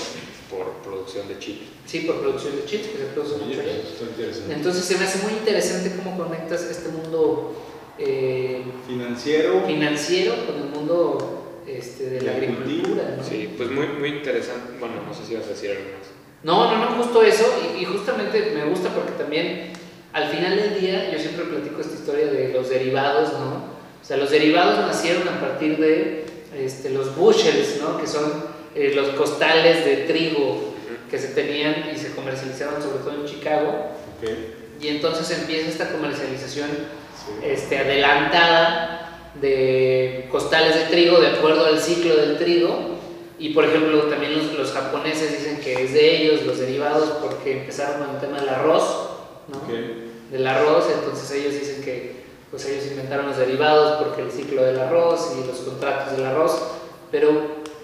por producción de chile. Sí, por producción de chiles, que se produce mucho allá. Entonces se me hace muy interesante cómo conectas este mundo eh, Financiero, financiero con el mundo este, de la De agricultura. ¿no? Sí, pues muy, muy interesante. Bueno, no sé si vas a decir algo más. No, no, no, justo eso, y, y justamente me gusta porque también al final del día yo siempre platico esta historia de los derivados, ¿no? O sea, los derivados nacieron a partir de este, los bushels, ¿no? Que son eh, los costales de trigo que se tenían y se comercializaban sobre todo en Chicago. Y entonces empieza esta comercialización sí. este, adelantada de costales de trigo de acuerdo al ciclo del trigo. Y por ejemplo, también los, los japoneses dicen que es de ellos los derivados porque empezaron con el tema del arroz, ¿no? Ok. Del arroz, entonces ellos dicen que pues ellos inventaron los derivados porque el ciclo del arroz y los contratos del arroz. Pero,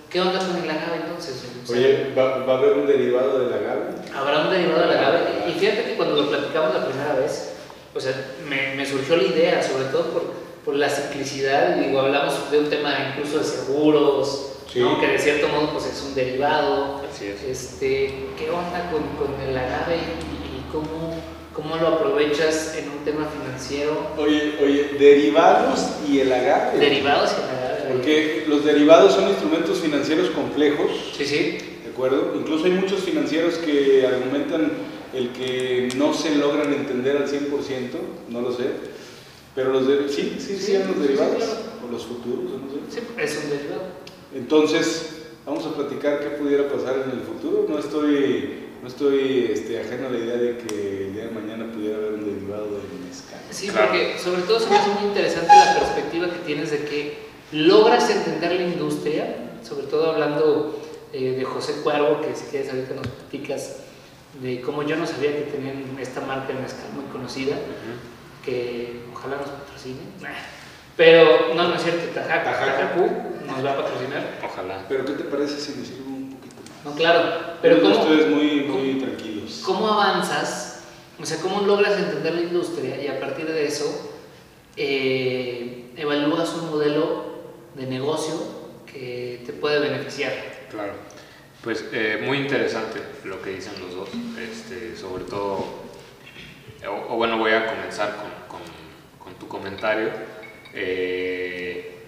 ¿qué onda con el agave entonces? O sea, Oye, ¿va, va a haber un derivado del agave? Habrá un derivado del agave. Y fíjate que cuando lo platicamos la primera vez, o sea, me, me surgió la idea, sobre todo por, por la simplicidad. y Digo, hablamos de un tema incluso de seguros, Sí. ¿no? que de cierto modo pues, es un derivado. Así es. Este, ¿Qué onda con, con el agave y, y cómo, cómo lo aprovechas en un tema financiero? Oye, oye, derivados y el agave. Derivados y el agave. Porque los derivados son instrumentos financieros complejos, Sí, sí. ¿de acuerdo? Incluso hay muchos financieros que argumentan el que no se logran entender al 100%, no lo sé. Pero los de, sí, sí, sí, Sí, eran los sí, derivados, claro. o los futuros, no sé. Sí, es un derivado. Entonces, vamos a platicar qué pudiera pasar en el futuro. No estoy, no estoy este, ajeno a la idea de que el día de mañana pudiera haber un derivado del mezcal. Sí, Claro. porque sobre todo se me hace muy interesante la perspectiva que tienes de que logras entender la industria, sobre todo hablando eh, de José Cuervo, que si quieres ahorita nos platicas de cómo yo no sabía que tenían esta marca de mezcal muy conocida, que ojalá nos patrocine. Pero no, no es cierto, Tajac, Tajac. Tajacú nos va a patrocinar. Ojalá. Pero ¿qué te parece si me sirvo un poquito más? No, claro, pero ¿cómo, Ustedes muy, muy tranquilos. ¿Cómo avanzas? O sea, ¿cómo logras entender la industria y a partir de eso eh, evalúas un modelo de negocio que te puede beneficiar? Claro. Pues eh, muy interesante lo que dicen los dos. Este, sobre todo, o, o bueno, voy a comenzar con, con- con tu comentario. Eh,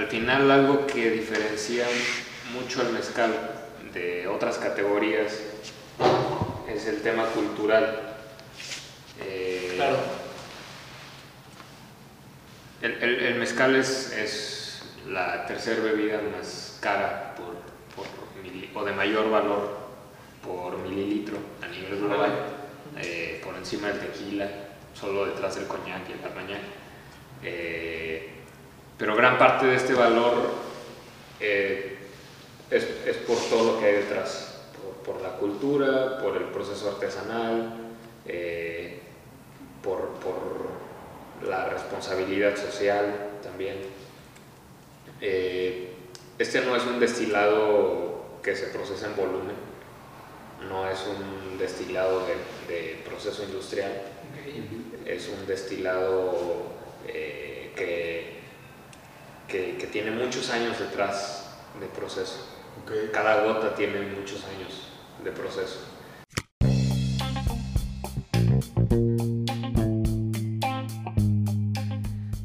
al final, algo que diferencia mucho el mezcal de otras categorías es el tema cultural. Eh, Claro. El, el- el mezcal es, es la tercera bebida más cara por, por mili- o de mayor valor por mililitro a nivel global, eh, por encima del tequila, solo detrás del coñac y el armañac. Eh, pero gran parte de este valor eh, es, es por todo lo que hay detrás, por, por la cultura, por el proceso artesanal, eh, por, por la responsabilidad social también. Eh, este no es un destilado que se procesa en volumen, no es un destilado de, de proceso industrial, es un destilado eh, que, que, que tiene muchos años detrás de proceso. Cada gota tiene muchos años de proceso.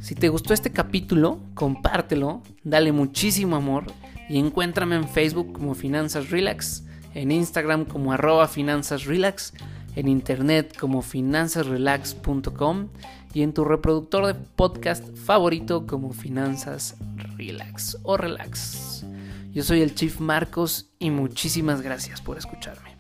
Si te gustó este capítulo, compártelo, dale muchísimo amor y encuéntrame en Facebook como Finanzas Relax, en Instagram como arroba Finanzas Relax, en internet como finanzasrelax.com y en tu reproductor de podcast favorito como Finanzas Relax o Relax. Yo soy el Chief Marcos y muchísimas gracias por escucharme.